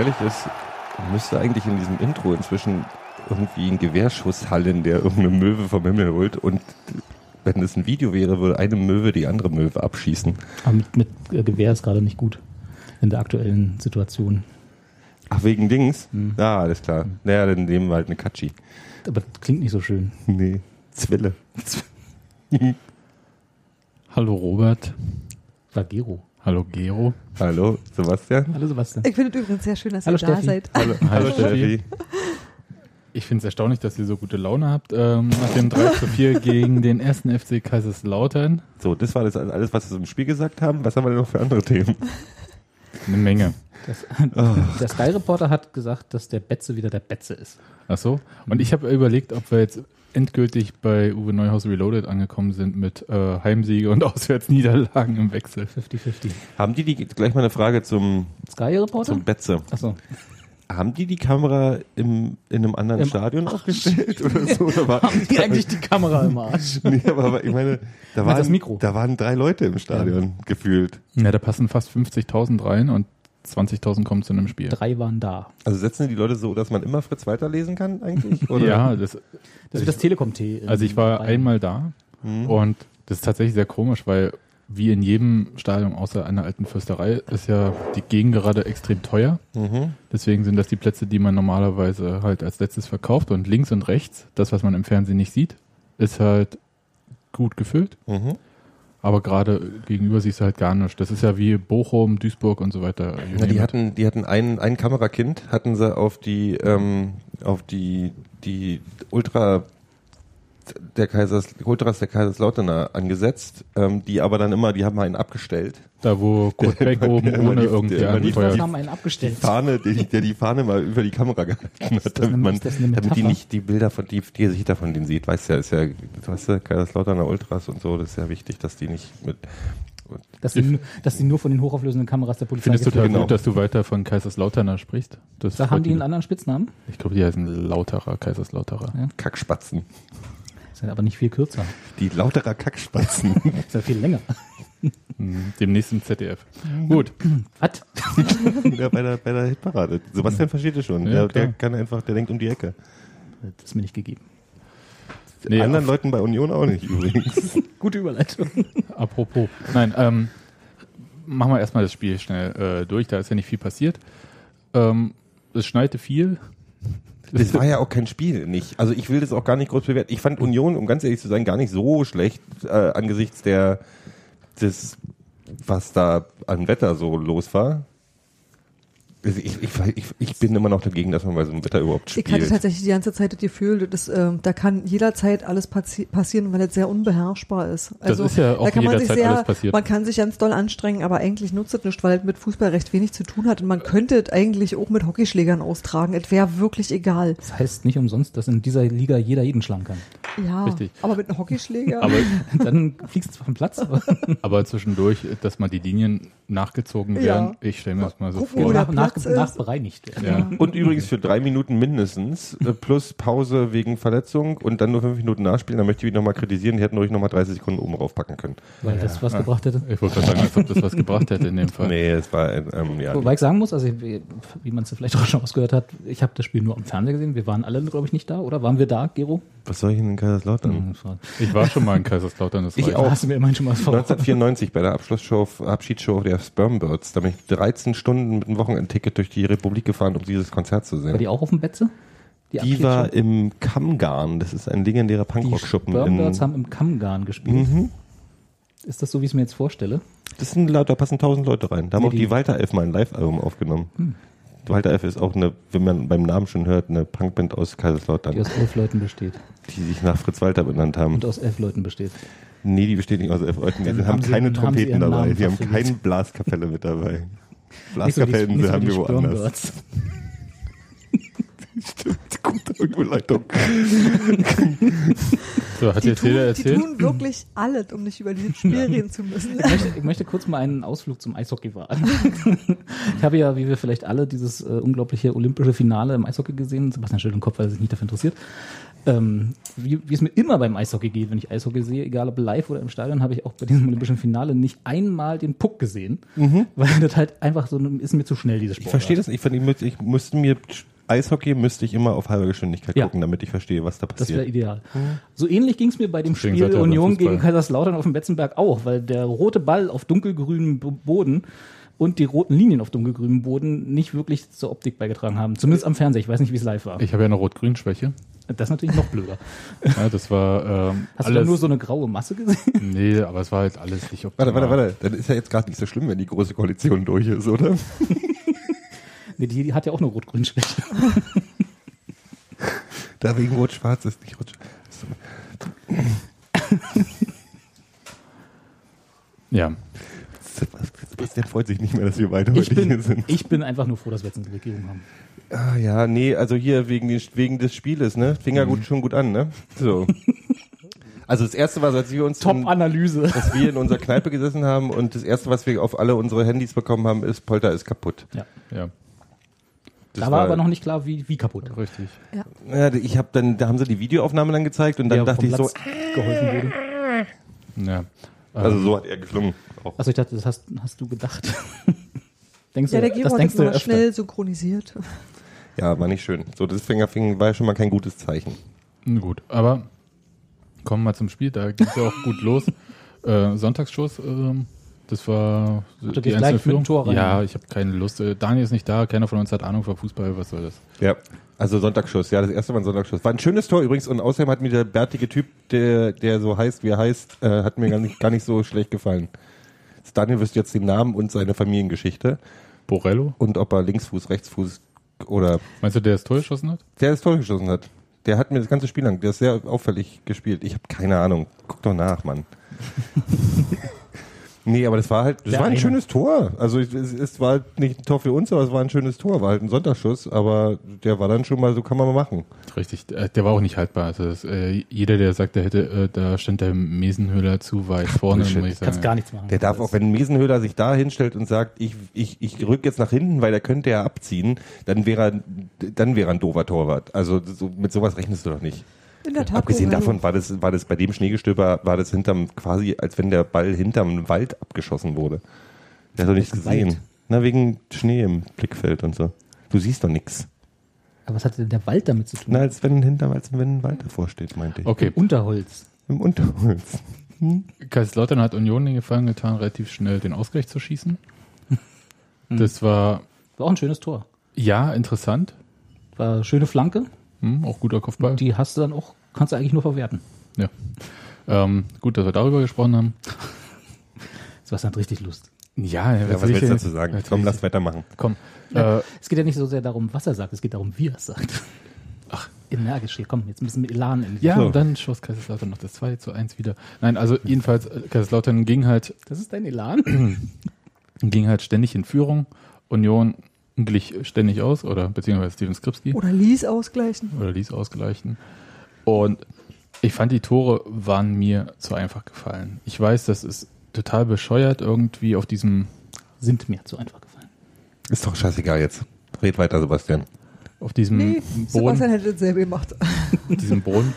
ehrlich ist, müsste eigentlich in diesem Intro inzwischen irgendwie ein Gewehrschuss hallen, der irgendeine Möwe vom Himmel holt und wenn es ein Video wäre, würde eine Möwe die andere Möwe abschießen. Aber mit, mit äh, Gewehr ist gerade nicht gut in der aktuellen Situation. Ach, wegen Dings? Mhm. Ja, alles klar. Naja, dann nehmen wir halt eine Katschi. Aber klingt nicht so schön. Nee, Zwille. Hallo Robert. War Gero. Hallo Gero. Hallo, Sebastian. Hallo Sebastian. Ich finde es übrigens sehr schön, dass Hallo, ihr da Steffi. seid. Hallo, hallo Steffi. Ich finde es erstaunlich, dass ihr so gute Laune habt. Ähm, nach dem 3 zu 4 gegen den ersten FC Kaiserslautern. So, das war das alles, was wir im Spiel gesagt haben. Was haben wir denn noch für andere Themen? Eine Menge. Das, der Sky Reporter hat gesagt, dass der Betze wieder der Betze ist. Ach so. Und ich habe überlegt, ob wir jetzt endgültig bei Uwe Neuhaus Reloaded angekommen sind mit äh, Heimsiege und Auswärtsniederlagen im Wechsel. 50-50. Haben die, die gleich mal eine Frage zum, Sky Reporter? zum Betze? Achso. Haben die die Kamera im, in einem anderen Im- Stadion aufgestellt oder so? Oder war, Haben die eigentlich die Kamera im Arsch? nee, aber, aber ich meine, da waren, das Mikro? da waren drei Leute im Stadion gefühlt. Ja, da passen fast 50.000 rein und 20.000 kommen zu einem Spiel. Drei waren da. Also setzen die Leute so, dass man immer Fritz weiterlesen kann eigentlich? Oder? Ja, das, Das ist das Telekom-T. in also ich war Bayern. einmal da Hm. und das ist tatsächlich sehr komisch, weil wie in jedem Stadion außer einer alten Fürsterei ist ja die Gegend gerade extrem teuer. Mhm. Deswegen sind das die Plätze, die man normalerweise halt als letztes verkauft und links und rechts, das was man im Fernsehen nicht sieht, ist halt gut gefüllt. Mhm. Aber gerade gegenüber siehst du halt gar nichts. Das ist ja wie Bochum, Duisburg und so weiter. Ja, die hatten, die hatten ein, ein Kamerakind, hatten sie auf die, ähm, auf die, die Ultra der Kaisers, Ultras der Kaiserslauterner angesetzt, ähm, die aber dann immer, die haben einen abgestellt. da, wo Kurt Beck oben immer ohne die- irgendwie der die- Die haben einen Die abgestellt. Fahne, die, der die Fahne mal über die Kamera gehalten hat, das damit eine- man, damit die nicht die Bilder von, die, die Gesichter von denen sieht, weißt ja, ist ja, du weißt ja, Kaiserslauterner Ultras und so, das ist ja wichtig, dass die nicht mit, Dass sie, nur- dass sie nur von den hochauflösenden Kameras der Polizei Findest du total Genau. gut, dass du weiter von Kaiserslauterner sprichst? Das Da haben die einen anderen Spitznamen. Ich glaube, die heißen Lauterer, Kaiserslauterer. Ja. Kackspatzen. Ja aber nicht viel kürzer. Die lauterer Kackspatzen. Ist ja viel länger. Mhm. Demnächst im ZDF. Gut. Was? ja, bei der, bei der Hitparade. Sebastian versteht es schon. Ja, der, der kann einfach, der denkt um die Ecke. Das ist mir nicht gegeben. Nee, Anderen Leuten bei Union auch nicht übrigens. Gute Überleitung. Apropos. Nein, ähm, machen wir erstmal das Spiel schnell äh, durch. Da ist ja nicht viel passiert. Ähm, es schneite viel. Das war ja auch kein Spiel, nicht. Also ich will das auch gar nicht groß bewerten. Ich fand Union, um ganz ehrlich zu sein, gar nicht so schlecht äh, angesichts der des, was da an Wetter so los war. Also Ich, ich, ich, ich bin immer noch dagegen, dass man bei so einem Wetter überhaupt Ich hatte spielt. tatsächlich die ganze Zeit das Gefühl, dass, ähm, da kann jederzeit alles passi passieren, weil es sehr unbeherrschbar ist. Also, ist ja auch da kann man sich jederzeit sehr, alles passiert. Man kann sich ganz doll anstrengen, aber eigentlich nutzt es nicht, weil es mit Fußball recht wenig zu tun hat. Und man könnte es eigentlich auch mit Hockeyschlägern austragen. Es wäre wirklich egal. Das heißt nicht umsonst, dass in dieser Liga jeder jeden schlagen kann. Ja, Richtig. aber mit einem Hockeyschläger. Aber, Dann fliegst du zwar vom Platz, aber zwischendurch, dass mal die Linien nachgezogen Ja. werden. Ich stelle mir das mal so Gucken, wo vor. nach, nach, ist. nachbereinigt werden. Ja. Und übrigens für drei Minuten mindestens, äh, plus Pause wegen Verletzung und dann nur fünf Minuten nachspielen. Da möchte ich nochmal kritisieren, die hätten ruhig nochmal 30 Sekunden oben raufpacken können. Weil das was gebracht hätte. Ich wollte gerade sagen, als ob das was gebracht hätte in dem Fall. Nee, es war, ähm, ja. Wobei ich sagen muss, also wie, wie man es vielleicht auch schon ausgehört hat, ich habe das Spiel nur am Fernseher gesehen. Wir waren alle, glaube ich, nicht da, oder? Waren wir da, Gero? Was soll ich denn in Kaiserslautern? War- Ich war schon mal in Kaiserslautern. Das Ich reicht. auch. Da hast du mir immerhin schon mal vor. 1994 bei der Abschlussshow, Abschiedsshow der Spermbirds. Da bin ich 13 Stunden mit einem Wochenendticket durch die Republik gefahren, um dieses Konzert zu War sehen. die auch auf dem Betze? Die war Abschiedsshow? im Kammgarn. Das ist ein legendärer Die Punkrock-Schuppen. Spermbirds in- haben im Kammgarn gespielt. Mhm. Ist das so, wie ich es mir jetzt vorstelle? Das sind da passen 1000 Leute rein. Da haben Nee, auch die die- Walter Elf mal ein Live-Album aufgenommen. Walter Elf ist auch eine, wenn man beim Namen schon hört, eine Punkband aus Kaiserslautern, Die aus elf Leuten besteht. die sich nach Fritz Walter benannt haben. Und aus elf Leuten besteht. Nee, die besteht nicht aus elf Leuten. Die haben, haben keine haben sie Trompeten ihren dabei. Die haben keine Blaskapelle mit dabei. Die- Blaskapellen so haben die wir woanders. Stimmt, gute Überleitung. So, hat die, tun, jeder die erzählt? tun wirklich alles, um nicht über dieses Spiel reden zu müssen. Ich möchte, ich möchte kurz mal einen Ausflug zum Eishockey wagen. ich habe ja, wie wir vielleicht alle, dieses äh, unglaubliche olympische Finale im Eishockey gesehen. Sebastian stellt den Kopf, weil er sich nicht dafür interessiert. Ähm, wie, wie es mir immer beim Eishockey geht, wenn ich Eishockey sehe, egal ob live oder im Stadion, habe ich auch bei diesem olympischen Finale nicht einmal den Puck gesehen, weil das halt einfach so ist mir zu schnell diese Sport. Ich verstehe das. Ich, find, ich, müsste, ich müsste mir Eishockey müsste ich immer auf halber Geschwindigkeit Ja. gucken, damit ich verstehe, was da Das wäre passiert. ideal. So ähnlich ging es mir bei dem Deswegen Spiel Union Fußball. gegen Kaiserslautern auf dem Betzenberg auch, weil der rote Ball auf dunkelgrünem Boden und die roten Linien auf dunkelgrünem Boden nicht wirklich zur Optik beigetragen haben. Zumindest am Fernseher. Ich weiß nicht, wie es live war. Ich habe ja eine Rot-Grün-Schwäche. Das ist natürlich noch blöder. Ja, das war ähm, Hast du da alles. nur so eine graue Masse gesehen? nee, aber es war halt alles nicht Warte, optimal. warte, warte. Dann ist ja jetzt gerade nicht so schlimm, wenn die große Koalition durch ist, oder? Nee, die, die hat ja auch eine rot-grün-Schwäche. Da wegen Rot-Schwarz ist nicht Rot. Ja, Sebastian freut sich nicht mehr, dass wir weiter Ich heute hier bin, sind. ich bin einfach nur froh, dass wir jetzt eine Regierung haben. Ah, ja, nee, also hier wegen, den, wegen des Spieles, ne? Fing ja gut, schon gut an, ne? So. Also das erste war, als wir uns in, Top-Analyse. dass wir in unserer Kneipe gesessen haben und das erste, was wir auf alle unsere Handys bekommen haben, ist Polter ist kaputt. Ja. ja, Das Da war aber noch nicht klar, wie, wie kaputt. richtig. Ja, ich habe dann, da haben sie die Videoaufnahme dann gezeigt und dann Der dachte vom ich so, Platz geholfen wurde. Ja. also so hat er geklungen. Auch. Also ich dachte, das hast, hast du gedacht. denkst Ja, du, der Gero das denkst du mal öfter. schnell synchronisiert. Ja, war nicht schön. So, das fing, fing, war ja schon mal kein gutes Zeichen. Na Gut, aber kommen wir zum Spiel. Da ging es ja auch gut los. Äh, Sonntagsschuss, ähm, das war gehst gleich mit dem Tor rein. Ja, ich habe keine Lust. Äh, Daniel ist nicht da, keiner von uns hat Ahnung von Fußball, was soll das? Ja. Also Sonntagsschuss, ja, das erste Mal ein Sonntagsschuss. War ein schönes Tor übrigens und außerdem hat mir der bärtige Typ, der, der so heißt, wie er heißt, äh, hat mir gar nicht, gar nicht so schlecht gefallen. Daniel wüsste jetzt den Namen und seine Familiengeschichte Borello? und ob er Linksfuß, Rechtsfuß oder Meinst du, der das Tor geschossen hat? der das Tor geschossen hat. Der hat mir das ganze Spiel lang, der ist sehr auffällig gespielt. Ich habe keine Ahnung. Guck doch nach, Mann. nee, aber das war halt, das Der war ein eine. schönes Tor. Also es, es, war halt nicht ein Tor für uns, aber es war ein schönes Tor. War halt ein Sonntagsschuss, aber der war dann schon mal, so kann man mal machen. Richtig, der, der war auch nicht haltbar. Also das, äh, jeder, der sagt, der hätte, äh, da stand der Mesenhöhler zu weit vorne, Bullshit. muss ich sagen. Kannst gar nichts machen. Der darf auch, wenn Miesenhöhler sich da hinstellt und sagt, ich, ich, ich rück jetzt nach hinten, weil der könnte ja abziehen, dann wäre er, dann wäre er ein doofer Torwart. Also so, mit sowas rechnest du doch nicht. In der Tat. Abgesehen davon war das, war das bei dem Schneegestöber, war das hinterm, quasi, als wenn der Ball hinterm Wald abgeschossen wurde. Der hat doch nichts Wald? gesehen. Na, wegen Schnee im Blickfeld und so. Du siehst doch nichts. Aber was hat denn der Wald damit zu tun? Na, als wenn hinterm, als wenn ein Wald davor steht, meinte ich. Okay, Unterholz. Im Unterholz. Kaiserslautern hat Union den Gefallen getan, relativ schnell den Ausgleich zu schießen. Das war, War auch ein schönes Tor. ja, interessant. War eine schöne Flanke. Hm, auch guter Kopfball. Die hast du dann auch, kannst du eigentlich nur verwerten. Ja. Ähm, gut, dass wir darüber gesprochen haben. Das war dann richtig Lust. Ja, Ja, was willst du dazu sagen? Natürlich. Komm, lass weitermachen. Komm. Äh, Es geht ja nicht so sehr darum, was er sagt, es geht darum, wie er es sagt. Ach. Energisch hier, komm, jetzt ein bisschen mit Elan in die ja, So. und dann schoss Kaiserslautern noch das 2 zu 1 wieder. Nein, also jedenfalls, äh, Kaiserslautern ging halt, Das ist dein Elan? ging halt ständig in Führung. Union glich ständig aus, oder beziehungsweise Steven Skripski. Oder ließ ausgleichen. oder ließ ausgleichen. Und ich fand, die Tore waren mir zu einfach gefallen. Ich weiß, das ist total bescheuert, irgendwie auf diesem, Sind mir zu einfach gefallen. Ist doch scheißegal jetzt. Red weiter, Sebastian. auf diesem Nee, Boden, Sebastian hätte dasselbe gemacht. diesem Boden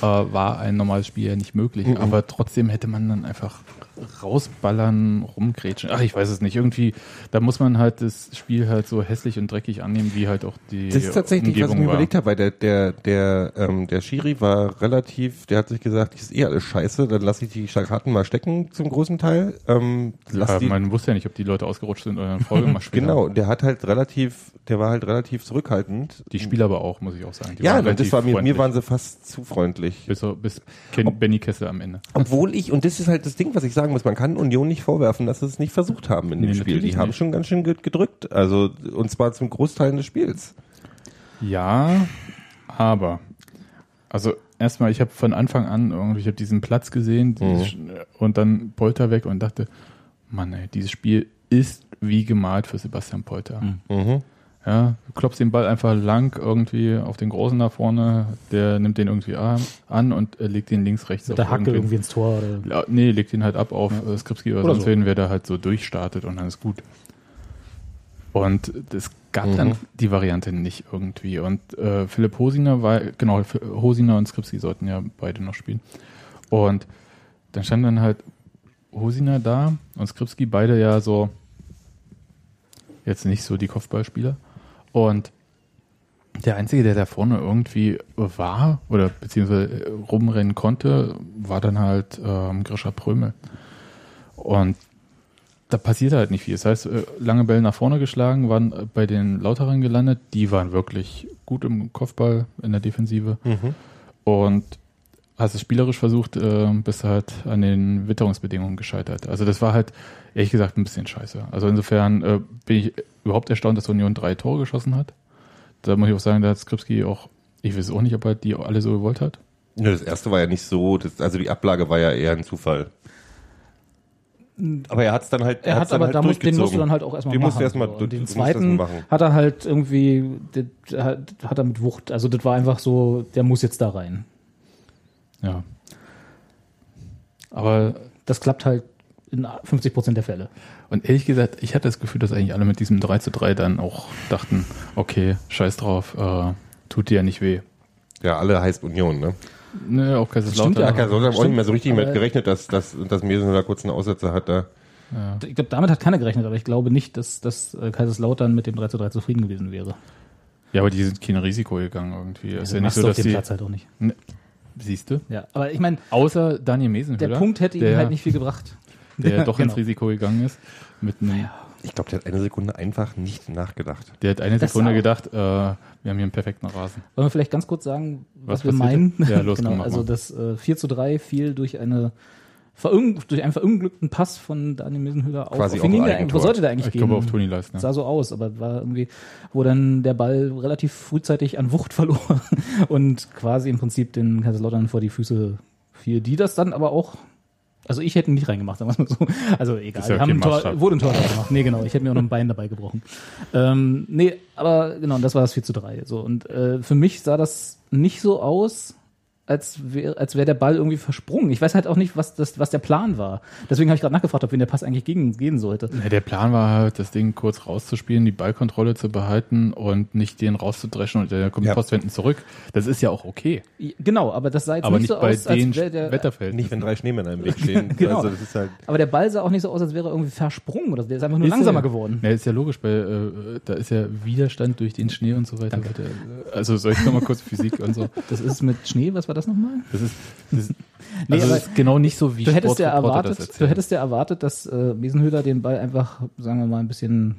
äh, war ein normales Spiel ja nicht möglich. Mhm. Aber trotzdem hätte man dann einfach rausballern, rumgrätschen. Ach, ich weiß es nicht. Irgendwie, da muss man halt das Spiel halt so hässlich und dreckig annehmen, wie halt auch die Das ist tatsächlich, was ich Umgebung mir war. überlegt habe, weil der, der, der, ähm, der Schiri war relativ, der hat sich gesagt, das ist eh alles scheiße, dann lasse ich die Karten mal stecken zum großen Teil. Ähm, lass Ja, die, man wusste ja nicht, ob die Leute ausgerutscht sind oder in Folge mal später. genau, der hat halt relativ, der war halt relativ zurückhaltend. Die Spieler aber auch, muss ich auch sagen. Die ja, waren das war mir, mir waren sie fast zu freundlich. Bis, bis Ken, Benny Kessel am Ende. Obwohl ich, und das ist halt das Ding, was ich sagen muss, man kann Union nicht vorwerfen, dass sie es nicht versucht haben in dem Nee, Spiel. Die haben nicht. schon ganz schön ge- gedrückt. Also, und zwar zum Großteil des Spiels. Ja, aber also erstmal, ich habe von Anfang an irgendwie, ich habe diesen Platz gesehen dieses, und dann Polter weg und dachte, Mann, ey, dieses Spiel ist wie gemalt für Sebastian Polter. Mhm. Ja, du klopfst den Ball einfach lang irgendwie auf den Großen da vorne, der nimmt den irgendwie an, an und äh, legt den links, rechts Mit der Hacke irgendwie ins Tor. Oder Ja, nee, legt ihn halt ab auf äh, Skripski oder, Oder sonst so. wen, wer da halt so durchstartet und dann ist gut. Und es gab Mhm. dann die Variante nicht irgendwie. Und äh, Philipp Hosiner war, genau, Hosiner und Skripski sollten ja beide noch spielen. Und dann stand dann halt Hosiner da und Skripski, beide ja so, jetzt nicht so die Kopfballspieler. Und der Einzige, der da vorne irgendwie war oder beziehungsweise äh, rumrennen konnte, war dann halt ähm, Grisha Prömel. Und da passiert halt nicht viel. Das heißt, äh, lange Bälle nach vorne geschlagen, waren äh, bei den Lauterern gelandet. Die waren wirklich gut im Kopfball, in der Defensive. Und hast es spielerisch versucht, äh, bist halt an den Witterungsbedingungen gescheitert. Also das war halt, ehrlich gesagt, ein bisschen scheiße. Also insofern äh, bin ich überhaupt erstaunt, dass Union drei Tore geschossen hat. Da muss ich auch sagen, da hat Skripski auch, ich weiß auch nicht, ob er die alle so gewollt hat. Ja, das erste war ja nicht so, das, also die Ablage war ja eher ein Zufall. Aber er hat es dann halt, Er hat aber, halt da muss, den musst du dann halt auch erstmal Den machen. musst du erstmal- so. den zweiten machen. hat er halt irgendwie, hat, hat er mit Wucht, also das war einfach so, der muss jetzt da rein. Ja. Aber Das klappt halt in 50 Prozent der Fälle. Und ehrlich gesagt, ich hatte das Gefühl, dass eigentlich alle mit diesem 3 zu 3 dann auch dachten, okay, scheiß drauf, äh, tut dir ja nicht weh. Ja, alle heißt Union, ne? Ne, auch Stimmt Kaiserslautern. ja. Ja, Kaiserslautern haben auch nicht mehr so richtig mit gerechnet, dass, dass, dass Mesen da kurz einen Aussetzer hat da. Ich glaube, damit hat keiner gerechnet, aber ich glaube nicht, dass, dass äh, Kaiserslautern mit dem 3 zu 3 zufrieden gewesen wäre. Ja, aber die sind kein Risiko gegangen irgendwie. ist Also ja nicht so, dass dem die, Platz halt auch nicht. Siehst du? Ja, aber ich meine, Außer Daniel Mesenhöhler. der Punkt hätte ihm halt nicht viel gebracht. Der doch ins Genau. Risiko gegangen ist. Mit einem, Ich glaube, der hat eine Sekunde einfach nicht nachgedacht. Der hat eine Das Sekunde auch. gedacht, äh, wir haben hier einen perfekten Rasen. Wollen wir vielleicht ganz kurz sagen, was, Was wir passierte? meinen? Ja, los, genau, also das äh, 4 zu 3 fiel durch eine durch einen verunglückten Pass von Daniel Mesenhüller auf. Quasi auf ging der wo sollte der eigentlich Ich gehen? glaube auf Toni Leistner. sah so aus, aber war irgendwie, wo dann der Ball relativ frühzeitig an Wucht verlor und quasi im Prinzip den Kaiserslautern vor die Füße fiel, die das dann aber auch, also ich hätte ihn nicht reingemacht, sagen wir mal so. Also egal, ja wir haben ein Tor, wurde ein Tor gemacht. Nee, genau, ich hätte mir auch noch ein Bein dabei gebrochen. Ähm, nee, aber genau, das war das 4 zu 3. So. Und äh, für mich sah das nicht so aus, als wäre als wär der Ball irgendwie versprungen. Ich weiß halt auch nicht, was, das, was der Plan war. Deswegen habe ich gerade nachgefragt, ob wen der Pass eigentlich gegen, gehen sollte. Ja, der Plan war halt, das Ding kurz rauszuspielen, die Ballkontrolle zu behalten und nicht den rauszudreschen und der kommt Ja. Postwenden zurück. Das ist ja auch okay. Genau, aber das sah jetzt Aber nicht nicht so bei aus, als den wäre der, Wetterfeldern. Nicht, wenn drei Schneemänner im Weg stehen. Genau. Also das ist halt, aber der Ball sah auch nicht so aus, als wäre er irgendwie versprungen oder so. der ist einfach nur Ist langsamer ja, geworden. Ja, ist ja logisch, weil äh, da ist ja Widerstand durch den Schnee und so weiter. weiter. Also soll ich nochmal kurz Physik und so. Das ist mit Schnee, was war das nochmal? Das ist, das ist, Nee, also das ist genau nicht so wie Du hättest ja erwartet, du hättest ja erwartet, dass äh, Miesenhöhler den Ball einfach, sagen wir mal, ein bisschen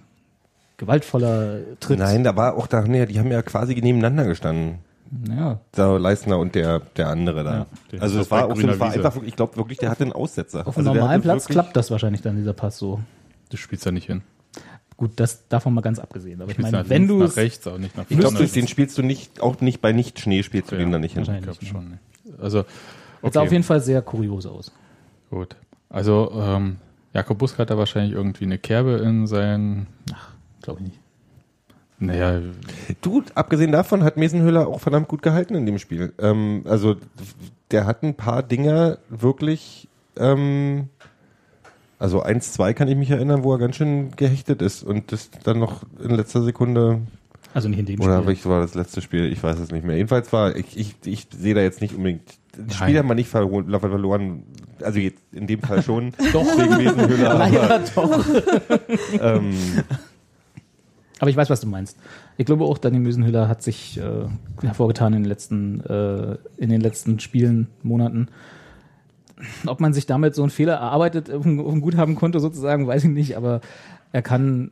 gewaltvoller tritt. nein, da war auch da, nee, die haben ja quasi nebeneinander gestanden. Ja. Da Leistner und der, der andere da. Ja. Also es war auch so, war einfach, ich glaube wirklich, der hatte einen Aussetzer. Auf also einem der normalen Platz klappt das wahrscheinlich dann, dieser Pass so. Du spielst da nicht hin. Gut, das davon mal ganz abgesehen. Aber ich meine, wenn du nach es, rechts, aber nicht nach Ich glaube, den spielst du nicht, auch nicht bei Nicht-Schnee spielst du Ja, den da nicht hin. Ich glaube schon. ne. Also, es sah okay, auf jeden Fall sehr kurios aus. gut. Also, ähm, Jakob Busk hat da wahrscheinlich irgendwie eine Kerbe in seinen, Glaube ich nicht. naja, Du, abgesehen davon hat Mesenhöhler auch verdammt gut gehalten in dem Spiel. Ähm, also der hat ein paar Dinger wirklich, ähm, also eins, zwei kann ich mich erinnern, wo er ganz schön gehechtet ist und das dann noch in letzter Sekunde, Also nicht in dem oder Spiel. welches war das letzte Spiel? Ich weiß es nicht mehr. Jedenfalls war, ich, ich, ich sehe da jetzt nicht unbedingt, das Spiel hat man nicht verloren, verloren, also jetzt in dem Fall schon, doch wegen Mesenhöhler, aber, Leider doch. ähm, Aber ich weiß, was du meinst. Ich glaube auch, Daniel Müsenhüller hat sich äh, hervorgetan in den letzten, äh, in den letzten Spielen, Monaten. Ob man sich damit so einen Fehler erarbeitet, auf ein Guthabenkonto sozusagen, weiß ich nicht, aber er kann,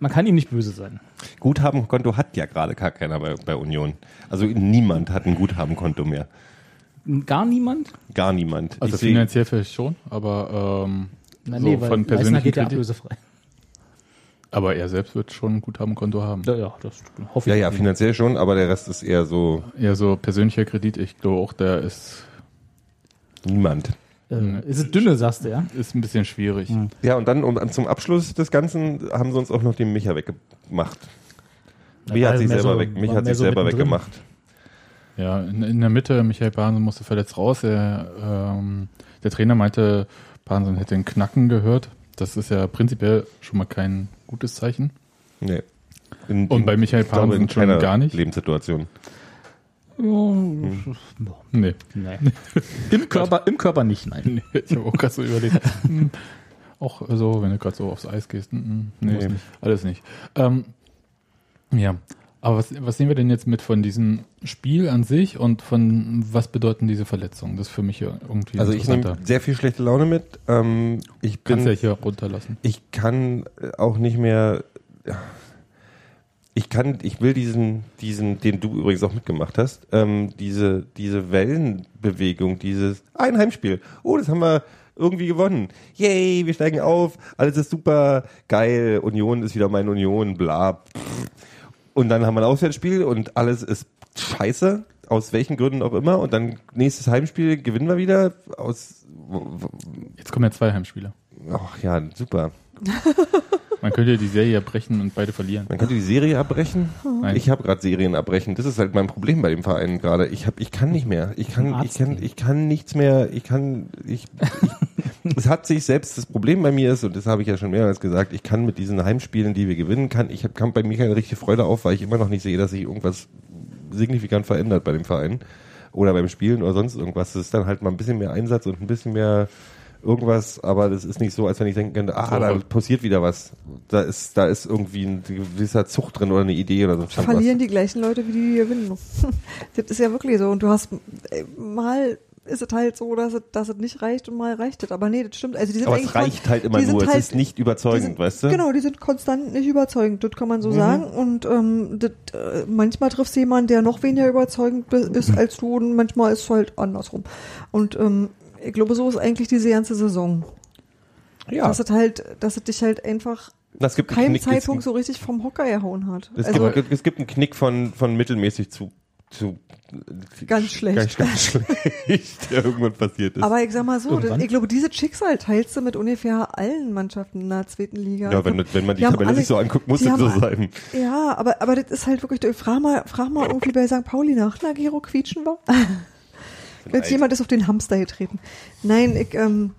man kann ihm nicht böse sein. Guthabenkonto hat ja gerade gar keiner bei, bei Union. Also niemand hat ein Guthabenkonto mehr. Gar niemand? Gar niemand. also Ich finanziell vielleicht schon, aber, ähm, Na, so nee, weil von persönlichen geht ja Kredit. ablösefrei. Aber er selbst wird schon ein Guthabenkonto haben. Ja, ja, das hoffe Ja, ich. ja, finanziell schon, aber der Rest ist eher so Eher so persönlicher Kredit, ich glaube auch, der ist, niemand. Äh, ist es dünne, sagst du, ja? ist ein bisschen schwierig. Ja, und dann um, zum Abschluss des Ganzen haben sie uns auch noch den Micha weggemacht. Da Mich war hat sich selber, so- weg, mich war hat sich so selber mittendrin. weggemacht. Ja, in, in der Mitte, Michael Bahnsen musste verletzt raus. Er, ähm, der Trainer meinte, Bahnsen hätte einen Knacken gehört. Das ist ja prinzipiell schon mal kein gutes Zeichen. Nee. In, Und bei Michael in schon gar nicht? Lebenssituation. Nee. Nee. Im, Körper, Im Körper nicht, nein. Ich habe auch gerade so überlegt. hm, auch so, wenn du gerade so aufs Eis gehst. hm, nee, Nee. alles nicht. Ähm, ja, aber was, was sehen wir denn jetzt mit von diesem Spiel an sich und von was bedeuten diese Verletzungen? Das ist für mich ja irgendwie Also ich nehme sehr viel schlechte Laune mit. Ähm, ich bin, Kannst ja hier runterlassen. ich kann auch nicht mehr. Ich kann, ich will diesen, diesen, den du übrigens auch mitgemacht hast, ähm, diese, diese Wellenbewegung, dieses ein Heimspiel. Oh, das haben wir irgendwie gewonnen. Yay, wir steigen auf, alles ist super, geil, Union ist wieder meine Union, bla. Und dann haben wir ein Auswärtsspiel und alles ist scheiße, aus welchen Gründen auch immer. Und dann nächstes Heimspiel gewinnen wir wieder aus. Jetzt kommen ja zwei Heimspiele. Ach ja, super. Man könnte die Serie brechen und beide verlieren. Man könnte die Serie abbrechen. Nein. Ich habe gerade Serien abbrechen. Das ist halt mein Problem bei dem Verein gerade. Ich hab, ich kann nicht mehr. Ich kann, ich kann, ich kann nichts mehr. Ich kann, ich, ich es hat sich selbst das Problem bei mir ist und das habe ich ja schon mehrmals gesagt. Ich kann mit diesen Heimspielen, die wir gewinnen, kann ich hab, kann bei mir keine richtige Freude auf, weil ich immer noch nicht sehe, dass sich irgendwas signifikant verändert bei dem Verein oder beim Spielen oder sonst irgendwas. Das ist dann halt mal ein bisschen mehr Einsatz und ein bisschen mehr irgendwas, aber das ist nicht so, als wenn ich denken könnte, ah, da passiert wieder was. Da ist, da ist irgendwie ein gewisser Zucht drin oder eine Idee oder so. Verlieren die gleichen Leute, wie die gewinnen. das ist ja wirklich so. Und du hast, äh, mal ist es halt so, dass es, dass es nicht reicht und mal reicht es. Aber nee, das stimmt. Also die sind Aber eigentlich es reicht halt immer die nur, es halt- ist nicht die überzeugend, sind, weißt du? Genau, die sind konstant nicht überzeugend, das kann man so Mhm. sagen. Und ähm, das, äh, manchmal triffst du jemanden, der noch weniger überzeugend ist als du und manchmal ist es halt andersrum. Und ähm, ich glaube, so ist eigentlich diese ganze Saison. Ja, Dass es halt, dass es dich halt einfach das gibt einen keinem Knick, Zeitpunkt es, so richtig vom Hocker erhauen hat. es, also, gibt, es gibt einen Knick von, von mittelmäßig zu, zu Ganz schlecht. Ganz, ganz schlecht, der irgendwann passiert ist. Aber ich sag mal so, Irgendwann. ich glaube, dieses Schicksal teilst du mit ungefähr allen Mannschaften in der zweiten Liga. ja, wenn, wenn man die, die Tabelle alle- sich so anguckt, muss das so sein. Ja, aber, aber das ist halt wirklich, frag mal, frag mal irgendwie bei St. Pauli nach, na, Gero quietschen war. Jetzt jemand ist auf den Hamster getreten. Nein, ich, ähm,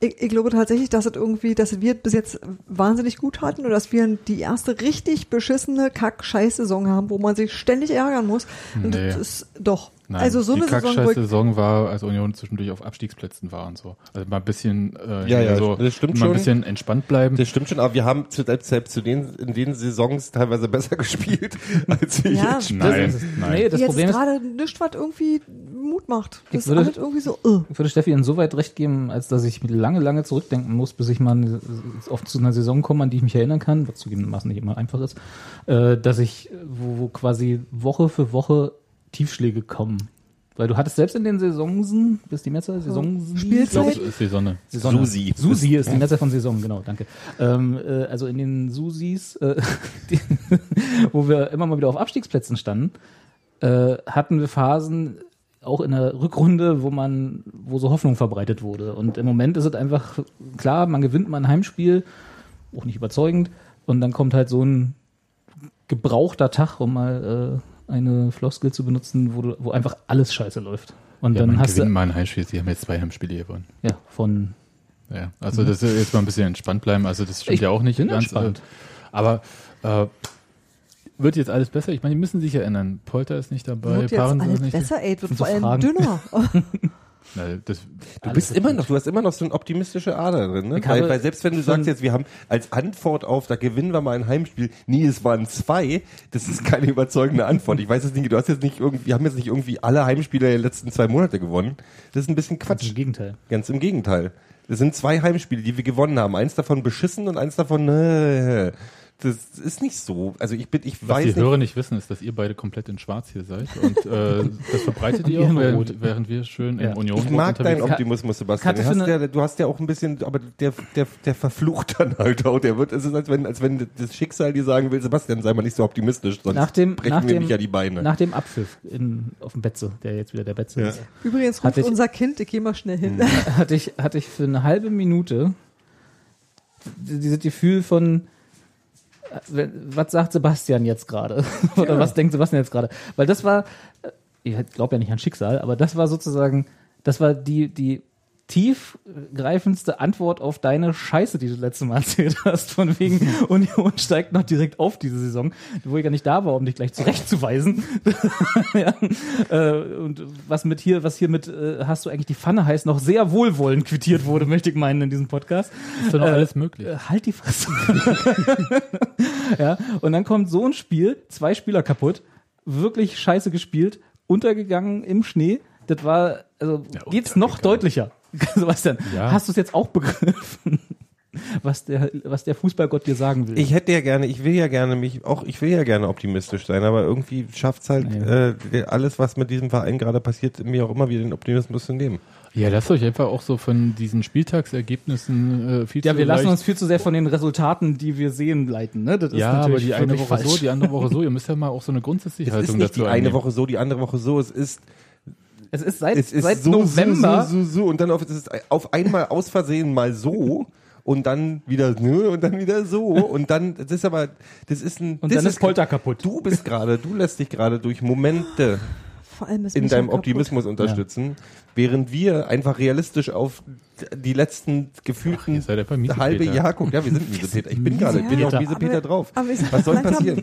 ich, ich glaube tatsächlich, dass es irgendwie, dass wir bis jetzt wahnsinnig gut hatten und dass wir die erste richtig beschissene Kack-Scheiß-Saison haben, wo man sich ständig ärgern muss. Und Nee. das ist doch. Nein, also so die eine Saison, wo ich, Saison war, als Union zwischendurch auf Abstiegsplätzen war und so. Also mal ein bisschen, äh, Ja, ja, so, das stimmt mal ein schon. bisschen entspannt bleiben. Das stimmt schon, aber wir haben zu, selbst zu den, in den Saisons teilweise besser gespielt, als wir Ja. jetzt. Nein, Das ist- nein. Nee, das jetzt Problem ist, gerade nichts, was irgendwie Mut macht. Ich Das ist würde- alles irgendwie so, uh. ich würde Steffi insoweit recht geben, als dass ich lange, lange zurückdenken muss, bis ich mal oft zu einer Saison komme, an die ich mich erinnern kann, was zugegebenermaßen nicht immer einfach ist, äh, dass ich, wo, wo quasi Woche für Woche Tiefschläge kommen. Weil du hattest selbst in den Saisonsen, bist die Mehrzahl? Saisonsen? Spielzeit? Ich glaube, es ist die Sonne. Saison. Susi. Susi ist die Mehrzahl von Saison, genau, danke. Ähm, äh, also in den Susis, äh, die, wo wir immer mal wieder auf Abstiegsplätzen standen, äh, hatten wir Phasen, auch in der Rückrunde, wo man, wo so Hoffnung verbreitet wurde. Und im Moment ist es einfach klar, man gewinnt mal ein Heimspiel, auch nicht überzeugend, und dann kommt halt so ein gebrauchter Tag, um mal äh, eine Floskel zu benutzen, wo, du, wo einfach alles scheiße läuft. Und Ja, dann hast du mal ein Heimspiel. Sie haben jetzt zwei Heimspiele gewonnen. ja von Ja, also das ist jetzt mal ein bisschen entspannt bleiben. Also das stimmt Ich ja auch nicht ganz. entspannt. Äh, aber äh, wird jetzt alles besser? Ich meine, die müssen sich erinnern. Polter ist nicht dabei, Wird jetzt Paaren alles ist nicht besser, ey, wird vor allem Fragen. dünner. Na, das, Du bist immer noch, du hast immer noch so eine optimistische Ader drin, ne? Weil, weil selbst wenn du sagst jetzt, wir haben als Antwort auf, da gewinnen wir mal ein Heimspiel, nie, es waren zwei, das ist keine überzeugende Antwort. Ich weiß jetzt nicht, du hast jetzt nicht irgendwie, wir haben jetzt nicht irgendwie alle Heimspiele der letzten zwei Monate gewonnen. Das ist ein bisschen Quatsch. Im Gegenteil. Ganz im Gegenteil. Das sind zwei Heimspiele, die wir gewonnen haben. Eins davon beschissen und eins davon, äh, das ist nicht so. Also ich bin, ich was weiß die nicht. Hörer nicht wissen, ist, dass ihr beide komplett in Schwarz hier seid. Und äh, das verbreitet ihr auch, während, während wir schön Ja. in Union Ich mag deinen Optimismus, Sebastian. Du hast, ja, du hast ja auch ein bisschen, aber der, der, der verflucht dann halt auch. Der wird, es ist, als wenn, als wenn das Schicksal dir sagen will, Sebastian, sei mal nicht so optimistisch, sonst Nach dem, brechen nach wir dem, mich ja die Beine. Nach dem Abpfiff in, auf dem Betze, der jetzt wieder der Betze Ja. ist, Übrigens ruft ich- unser Kind, ich geh mal schnell hin. hatte ich, hatte ich für eine halbe Minute dieses Gefühl von, was sagt Sebastian jetzt gerade? Oder was denkt Sebastian jetzt gerade? Weil das war, äh, ich glaube ja nicht an Schicksal, aber das war sozusagen, das war die, die tiefgreifendste Antwort auf deine Scheiße, die du letztes Mal erzählt hast, von wegen Union steigt noch direkt auf diese Saison, wo ich ja nicht da war, um dich gleich zurechtzuweisen. ja. äh, und was mit hier, was hier mit äh, hast du eigentlich die Pfanne heißt, noch sehr wohlwollend quittiert wurde, möchte ich meinen in diesem Podcast. Ist doch noch alles möglich. Äh, halt die Fresse. ja, und dann kommt so ein Spiel, zwei Spieler kaputt, wirklich scheiße gespielt, untergegangen im Schnee. Das war, also geht's noch deutlicher. Sebastian, Ja. hast du es jetzt auch begriffen? Was der, was der Fußballgott dir sagen will. Ich hätte ja gerne, ich will ja gerne mich, auch ich will ja gerne optimistisch sein, aber irgendwie schafft's halt Ja. äh, alles, was mit diesem Verein gerade passiert, mir auch immer wieder den Optimismus zu nehmen. Ja, lasst euch einfach auch so von diesen Spieltagsergebnissen äh, viel ja, zu wir lassen uns viel zu sehr von den Resultaten, die wir sehen, leiten. Ne? Das ist Ja, aber natürlich die eine Woche so, falsch. die andere Woche so. Ihr müsst ja mal auch so eine grundsätzliche Es ist Haltung nicht dazu die eine einnehmen. Woche so, die andere Woche so, es ist Es ist seit, es ist seit so, November. so, so, so, so und dann auf, es ist auf einmal aus Versehen mal so und dann wieder nö und dann wieder so und dann das ist aber das ist ein Und das dann ist Polter kaputt. Du bist gerade, du lässt dich gerade durch Momente Vor allem ist in deinem kaputt. Optimismus unterstützen, während wir einfach realistisch auf die letzten gefühlten halbe Jahr gucken. Ja, wir sind Miesepeter. Ich bin gerade, ich bin auch Miesepeter. Drauf. aber Was soll passieren?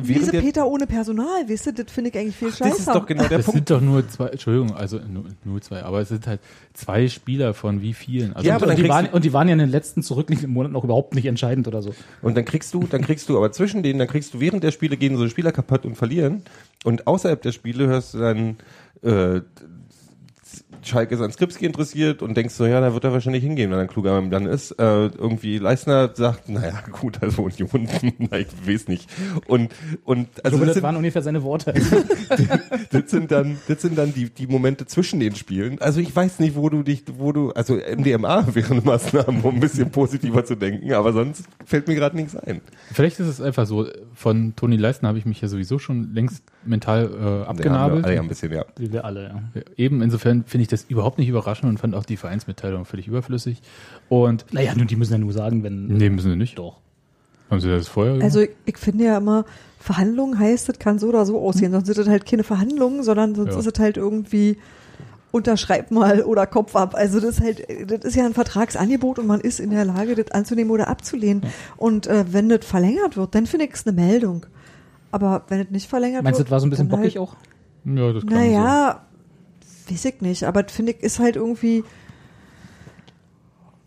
Diese Während der, Peter ohne Personal, weißt du, das finde ich eigentlich viel das scheiße. ist doch genau der Das Punkt. sind doch nur zwei, Entschuldigung, also nur, nur zwei, aber es sind halt zwei Spieler von wie vielen? Also Ja, aber und, die waren, und die waren ja in den letzten zurückliegenden Monaten auch überhaupt nicht entscheidend oder so. Und dann kriegst du, dann kriegst du aber zwischen denen, dann kriegst du während der Spiele gehen so Spieler kaputt und verlieren. Und außerhalb der Spiele hörst du dann, äh, Schalke ist an Skripski interessiert und denkst so, ja, da wird er wahrscheinlich hingehen, wenn er ein kluger Mann dann ist. Äh, irgendwie Leistner sagt, naja, gut, also Union, na, ich weiß nicht. Und, und, Also also das, das sind, waren ungefähr seine Worte. das sind dann, das sind dann die, die Momente zwischen den Spielen. Also ich weiß nicht, wo du dich, wo du, also MDMA wäre eine Maßnahme, um ein bisschen positiver zu denken, aber sonst fällt mir gerade nichts ein. Vielleicht ist es einfach so, von Toni Leistner habe ich mich ja sowieso schon längst mental äh, Ja, abgenabelt. alle ja ein bisschen, ja. Wir alle, ja. Eben, insofern finde ich das überhaupt nicht überraschend und fand auch die Vereinsmitteilung völlig überflüssig. Und Naja, nun, die müssen ja nur sagen, wenn. nee, müssen sie nicht. Doch. Haben sie das vorher gemacht? Also ich, ich finde ja immer, Verhandlungen heißt, das kann so oder so aussehen. Sonst sind das halt keine Verhandlungen, sondern sonst Ja. ist es halt irgendwie unterschreib mal oder Kopf ab. Also das ist halt, das ist ja ein Vertragsangebot und man ist in der Lage, das anzunehmen oder abzulehnen. Und äh, wenn das verlängert wird, dann finde ich es eine Meldung. Aber wenn es nicht verlängert Meinst du, wird, das war so ein bisschen bockig halt, auch? ja, das kann Naja, weiß ich nicht. Aber das finde ich ist halt irgendwie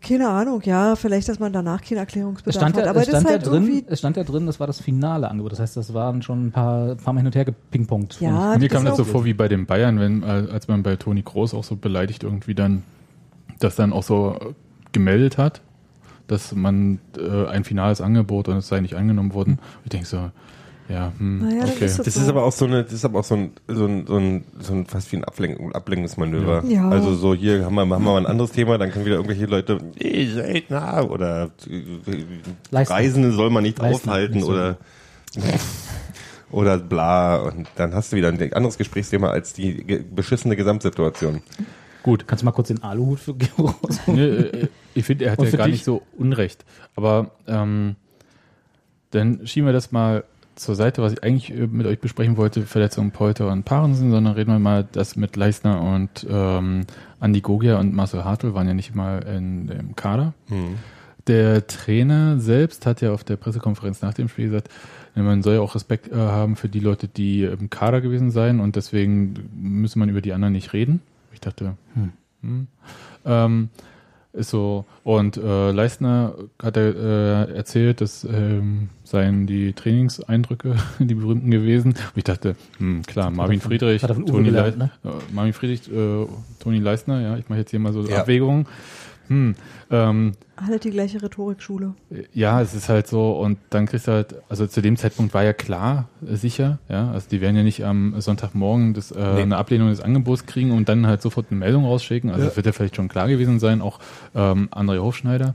keine Ahnung, ja, vielleicht, dass man danach keinen Es Erklärungsbedarf stand, ja, hat. Aber es das ist stand ja halt drin, irgendwie, es stand ja drin, das war das finale Angebot. Das heißt, das waren schon ein paar, paar Mal hin und her gepingpongt. ja. Mir das kam das so auch- vor wie bei den Bayern, wenn, äh, als man bei Toni Groß auch so beleidigt irgendwie dann das dann auch so gemeldet hat, dass man äh, ein finales Angebot und es sei nicht angenommen worden. Ich denke so, ja, hm, Naja, okay. ist das Das so. ist aber auch so eine, das ist aber auch so ein, so ein, so ein, so ein fast wie ein Ablenk Ablenkungsmanöver. Ja. Also so hier haben wir, machen wir mal ein anderes Thema, dann können wieder irgendwelche Leute, "Eh, Söldner oder Leisten. Reisende soll man nicht Leisten, aufhalten so. oder oder bla und dann hast du wieder ein anderes Gesprächsthema als die ge beschissene Gesamtsituation. Gut. Kannst du mal kurz den Aluhut für Gero? Nee, äh, ich finde, er hat ja gar dich? nicht so Unrecht. Aber ähm, dann schieben wir das mal zur Seite, was ich eigentlich äh, mit euch besprechen wollte, Verletzungen Polter und Parensen, sondern reden wir mal das mit Leisner und ähm, Andi Gogia und Marcel Hartl waren ja nicht mal in dem Kader. Der Trainer selbst hat ja auf der Pressekonferenz nach dem Spiel gesagt, man soll ja auch Respekt äh, haben für die Leute, die im Kader gewesen seien und deswegen müsse man über die anderen nicht reden. Ich dachte, hm. Ähm, ist so. Und äh, Leistner hat er äh, erzählt, das ähm, seien die Trainingseindrücke, die berühmten gewesen. Und ich dachte, hm, klar, Marvin von- Friedrich, Toni gelernt, Leis- äh, Marvin Friedrich, äh, Toni Leistner, ja, ich mache jetzt hier mal so Ja. Abwägungen. Hm, ähm, alle die gleiche Rhetorikschule. ja, es ist halt so und dann kriegst du halt, also zu dem Zeitpunkt war ja klar, äh, sicher, ja, also die werden ja nicht am Sonntagmorgen das, äh, Nee. eine Ablehnung des Angebots kriegen und dann halt sofort eine Meldung rausschicken, also Ja. das wird ja vielleicht schon klar gewesen sein, auch ähm, André Hofschneider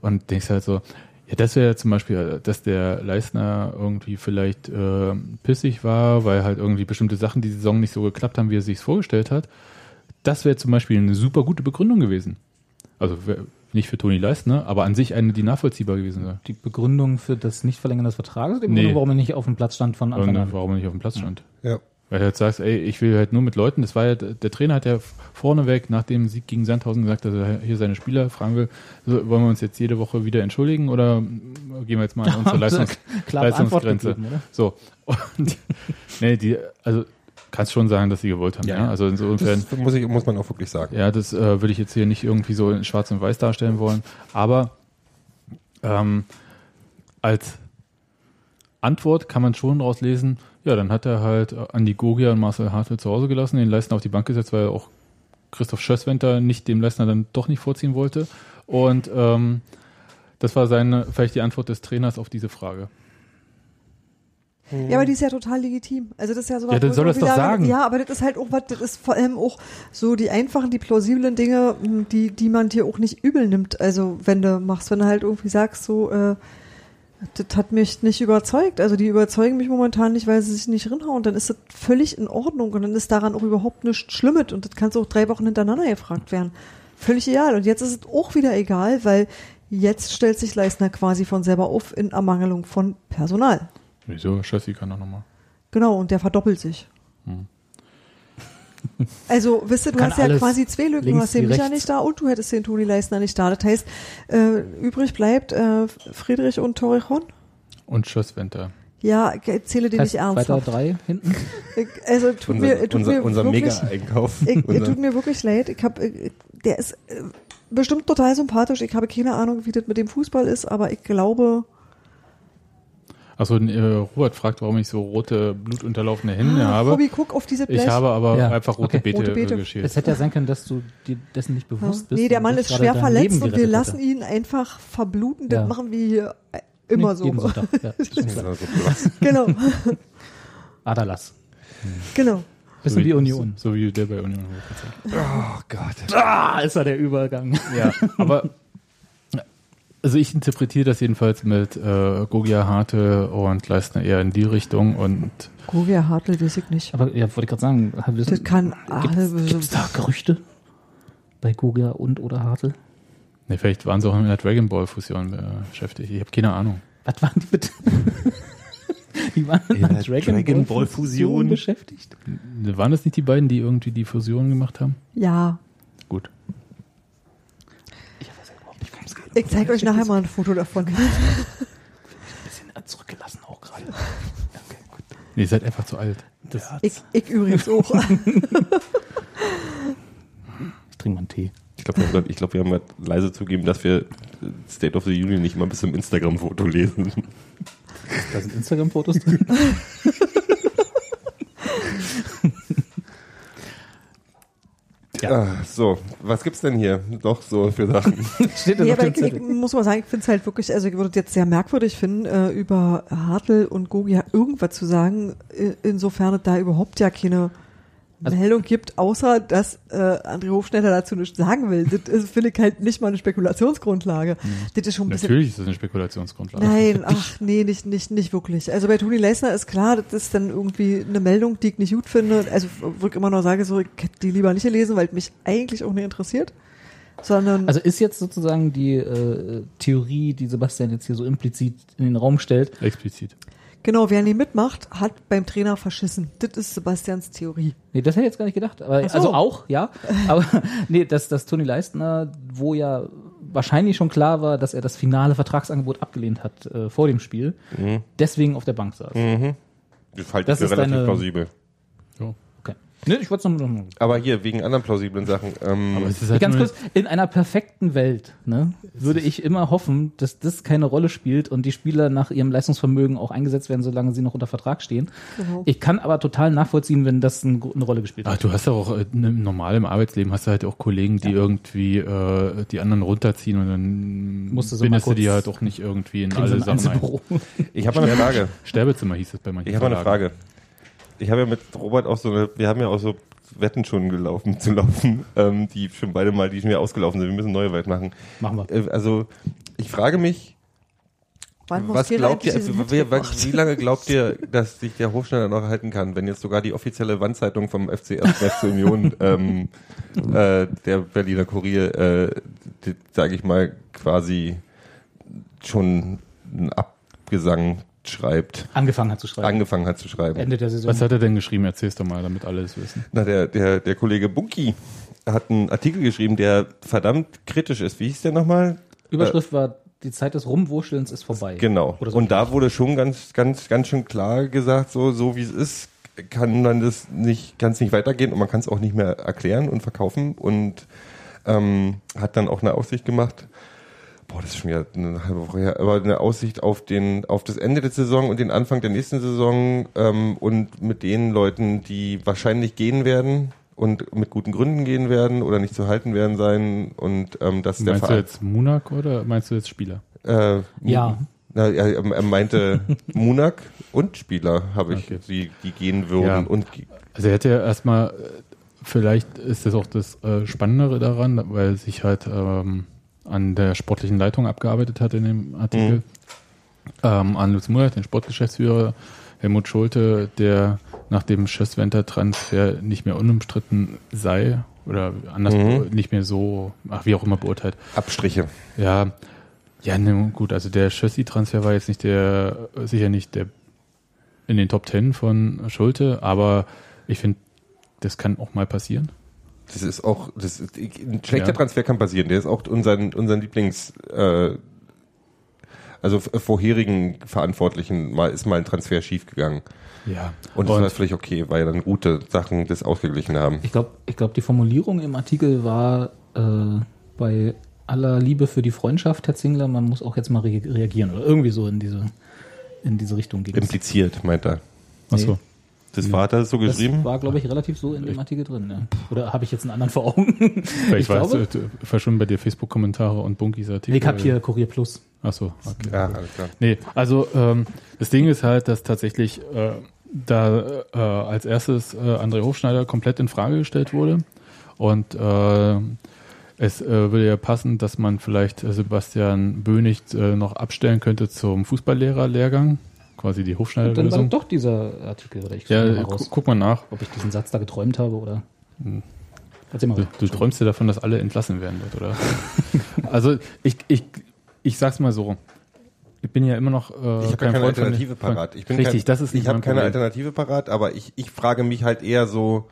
und denkst halt so, ja, das wäre zum Beispiel, dass der Leistner irgendwie vielleicht äh, pissig war, weil halt irgendwie bestimmte Sachen die Saison nicht so geklappt haben, wie er sich vorgestellt hat. Das wäre zum Beispiel eine super gute Begründung gewesen. Also nicht für Toni Leistner, aber an sich eine, die nachvollziehbar gewesen wäre. Die Begründung für das Nichtverlängern des Vertrages oder Nee. Warum er nicht auf dem Platz stand von Anfang an? warum er nicht auf dem Platz stand. Ja. Weil du jetzt sagst, ey, ich will halt nur mit Leuten, das war ja, der Trainer hat ja vorneweg nach dem Sieg gegen Sandhausen gesagt, dass er hier seine Spieler fragen will, so, wollen wir uns jetzt jede Woche wieder entschuldigen oder gehen wir jetzt mal an unsere Leistungs Leistungsgrenze? gegeben, oder? So. Und, nee, die, also, kannst schon sagen, dass sie gewollt haben, ja. Ja. Also insofern, Das muss, ich, muss man auch wirklich sagen. ja, das äh, würde ich jetzt hier nicht irgendwie so in schwarz und weiß darstellen wollen. Aber ähm, als Antwort kann man schon daraus lesen, ja, dann hat er halt äh, Andi Gogia und Marcel Hartl zu Hause gelassen, den Leistner auf die Bank gesetzt, weil auch Christoph Schösswenter nicht dem Leistner dann doch nicht vorziehen wollte. Und ähm, das war seine, vielleicht die Antwort des Trainers auf diese Frage. Ja, aber die ist ja total legitim. Also das ist ja so Ja, dann soll das doch wieder- sagen. Ja, aber das ist halt auch was, das ist vor allem auch so die einfachen, die plausiblen Dinge, mh, die, die man dir auch nicht übel nimmt. Also wenn du machst, wenn du halt irgendwie sagst, so, äh, das hat mich nicht überzeugt. Also die überzeugen mich momentan nicht, weil sie sich nicht rinhauen. Dann ist das völlig in Ordnung und dann ist daran auch überhaupt nichts Schlimmes und das kannst du auch drei Wochen hintereinander gefragt werden. Völlig egal. Und jetzt ist es auch wieder egal, weil jetzt stellt sich Leistner quasi von selber auf in Ermangelung von Personal. Wieso? Schössi kann doch nochmal. Genau, und der verdoppelt sich. Hm. Also, wisst ihr, du Kann hast ja quasi zwei Lücken. Du hast den Micha rechts. nicht da und du hättest den Toni Leisner nicht da. Das heißt, äh, übrig bleibt äh, Friedrich und Torrejon. Und Schösswenter. Ja, ich erzähle dir Heißt nicht weiter ernsthaft. drei hinten. Ich, also, tut Unser, mir, tut unser, mir unser wirklich, Mega-Einkauf. ich, Unser- tut mir wirklich leid. Ich hab, äh, der ist äh, bestimmt total sympathisch. Ich habe keine Ahnung, wie das mit dem Fußball ist, aber ich glaube, Achso, äh, Robert fragt, warum ich so rote, blutunterlaufene Hände ah, habe. Robi, guck auf diese Blech. Ich habe aber Ja, einfach rote okay. Beete, Rote Beete. Äh, geschält. Es hätte ja sein können, dass du dir dessen nicht Ja. bewusst bist. Nee, der Mann ist schwer verletzt und wir lassen ihn einfach verbluten. Das Ja. machen wir hier äh, immer Nee, so. Jeden Sonntag. Ja. Ja, so. Genau, Adalas. genau. Bisschen wie Union. So, so wie der bei Union. Oh Gott. Ah, ist da der Übergang. Ja, aber also ich interpretiere das jedenfalls mit äh, Gogia, Harte und Leistner eher in die Richtung und Govia Hartl weiß ich nicht. Aber ja, wollte ich gerade sagen, wissen, Das kann gibt's, alle- gibt's da Gerüchte bei Guga und oder Hartl? ne, vielleicht waren sie auch in der Dragon Ball Fusion äh, beschäftigt. Ich habe keine Ahnung. Was waren die bitte? die waren in einer Dragon, Dragon Ball Ball Fusion Fusion. beschäftigt. Waren das nicht die beiden, die irgendwie die Fusion gemacht haben? Ja, Gut. Ich weiß ja überhaupt nicht, worum es geht. Ich zeige euch nachher mal ein Foto davon. Ein bisschen zurückgelassen auch gerade. Okay, gut. Nee, ihr seid einfach zu alt. Das, Ich, ich übrigens auch. ich trinke mal einen Tee. Ich glaube, wir, haben grad- ich glaub, wir haben grad leise zugeben, dass wir State of the Union nicht mal bis zum Instagram-Foto lesen. Da sind Instagram-Fotos drin. Ja. Ah, so, was gibt's denn hier noch so für Sachen? Steht da Nee, noch aber ich, ich muss mal sagen, ich finde es halt wirklich, also ich würde es jetzt sehr merkwürdig finden, äh, über Hartl und Gogia irgendwas zu sagen, insofern es da überhaupt ja keine Also- Meldung gibt, außer dass äh, André Hofschneider dazu nichts sagen will. Das ist, finde ich halt nicht mal eine Spekulationsgrundlage. Das ist schon ein bisschen Natürlich ist das eine Spekulationsgrundlage. Nein, ach nee, nicht, nicht, nicht wirklich. Also bei Toni Leisner ist klar, das ist dann irgendwie eine Meldung, die ich nicht gut finde. Also wo ich immer noch sage, so, ich hätte die lieber nicht gelesen, weil mich eigentlich auch nicht interessiert. Sondern Also ist jetzt sozusagen die äh, Theorie, die Sebastian jetzt hier so implizit in den Raum stellt, Explizit. Genau, wer nie mitmacht, hat beim Trainer verschissen. Das ist Sebastians Theorie. Nee, das hätte ich jetzt gar nicht gedacht. Aber, so. Also auch, ja. Aber nee, dass, dass Toni Leistner, wo ja wahrscheinlich schon klar war, dass er das finale Vertragsangebot abgelehnt hat äh, vor dem Spiel, Mhm. deswegen auf der Bank saß. Mhm. Das halte Das ich für ist relativ deine- plausibel. So. Nee, ich wollte es noch mal. Aber hier, wegen anderen plausiblen Sachen. Ähm, Aber es ist halt Ganz kurz, in einer perfekten Welt ne, würde ich immer hoffen, dass das keine Rolle spielt und die Spieler nach ihrem Leistungsvermögen auch eingesetzt werden, solange sie noch unter Vertrag stehen. Genau. Ich kann aber total nachvollziehen, wenn das ein, eine Rolle gespielt Ach, hat. du hast ja auch äh, ne- normal im Arbeitsleben hast du halt auch Kollegen, die irgendwie äh, die anderen runterziehen und dann Musst du so bindest du die halt auch nicht irgendwie in alle Sachen ein. Ich habe mal eine Frage. Sterbezimmer hieß es bei manchen Ich habe mal eine. Frage. Ich habe ja mit Robert auch so eine, wir haben ja auch so Wetten schon gelaufen zu laufen, ähm, die schon beide mal, die schon wieder ausgelaufen sind. Wir müssen neue Wetten machen. Machen wir. Äh, also ich frage mich, Wann was glaubt ihr, also, wer, wie lange glaubt ihr, dass sich der Hochschneider noch erhalten kann, wenn jetzt sogar die offizielle Wandzeitung vom FC 1. FC Union, ähm, äh, der Berliner Kurier, äh, sage ich mal, quasi schon einen Abgesang schreibt. Angefangen hat zu schreiben. Angefangen hat zu schreiben. Ende der Saison. Was hat er denn geschrieben? Erzähl's doch mal, damit alle es wissen. Na, der, der, der Kollege Bunky hat einen Artikel geschrieben, der verdammt kritisch ist. Wie hieß der nochmal? Überschrift war, die Zeit des Rumwurschtelns ist vorbei. Genau. So und da wurde schon ganz, ganz, ganz schön klar gesagt, so, so wie es ist, kann man das nicht, kann es nicht weitergehen und man kann es auch nicht mehr erklären und verkaufen und ähm, hat dann auch eine Aussicht gemacht. Boah, das ist schon wieder eine halbe Woche her, aber eine Aussicht auf den, auf das Ende der Saison und den Anfang der nächsten Saison ähm, und mit den Leuten, die wahrscheinlich gehen werden und mit guten Gründen gehen werden oder nicht zu halten werden sein und ähm, dass der Meinst du jetzt Munak oder meinst du jetzt Spieler? äh, Ja. na, er, er meinte Munak und Spieler habe ich, Okay. die, die gehen würden. Ja. Und ge- Also er hätte ja erstmal, äh, vielleicht ist das auch das äh, Spannendere daran, weil sich halt ähm, an der sportlichen Leitung abgearbeitet hat in dem Artikel. Mhm. Ähm, an Lutz Murat, den Sportgeschäftsführer, Helmut Schulte, der nach dem Schösswenter-Transfer nicht mehr unumstritten sei oder anders Mhm. nicht mehr so, ach wie auch immer beurteilt. Abstriche. Ja, ja, ne, gut, also der Chassis-Transfer war jetzt nicht der, sicher nicht der in den Top Ten von Schulte, aber ich finde, das kann auch mal passieren. Das ist auch, das ist, ein schlechter Ja. Transfer kann passieren. Der ist auch unseren, unseren Lieblings, äh, also f- vorherigen Verantwortlichen mal ist mal ein Transfer schiefgegangen. Ja. Und das war völlig okay, weil dann gute Sachen das ausgeglichen haben. Ich glaube, ich glaub, die Formulierung im Artikel war äh, bei aller Liebe für die Freundschaft, Herr Zingler, man muss auch jetzt mal re reagieren oder irgendwie so in diese, in diese Richtung es. Impliziert, meint er. Achso. Das war das so Das geschrieben? war, glaube ich, relativ so in dem Artikel drin. Ja. Oder habe ich jetzt einen anderen vor Augen? Vielleicht ich es glaube, verschwunden bei dir Facebook-Kommentare und Bunkis Artikel. ich habe hier Kurier Plus. Achso, okay. Ja, alles klar. Nee, also ähm, das Ding ist halt, dass tatsächlich äh, da äh, als erstes äh, André Hofschneider komplett in Frage gestellt wurde. Und äh, es äh, würde ja passen, dass man vielleicht äh, Sebastian Bönig äh, noch abstellen könnte zum Fußballlehrerlehrgang, quasi die Und dann war Hofschneider-Lösung. doch dieser Artikel, oder ich Ja, mal raus, guck mal nach. ob ich diesen Satz da geträumt habe oder. Erzähl mal. Du, du träumst ja davon, dass alle entlassen werden wird, oder? also ich, ich, ich sag's mal so. Ich bin ja immer noch. Äh, Ich habe kein keine Freund Alternative von- parat. Ich bin Richtig, kein, das ist nicht Ich habe keine. Alternative parat, aber ich, ich frage mich halt eher so,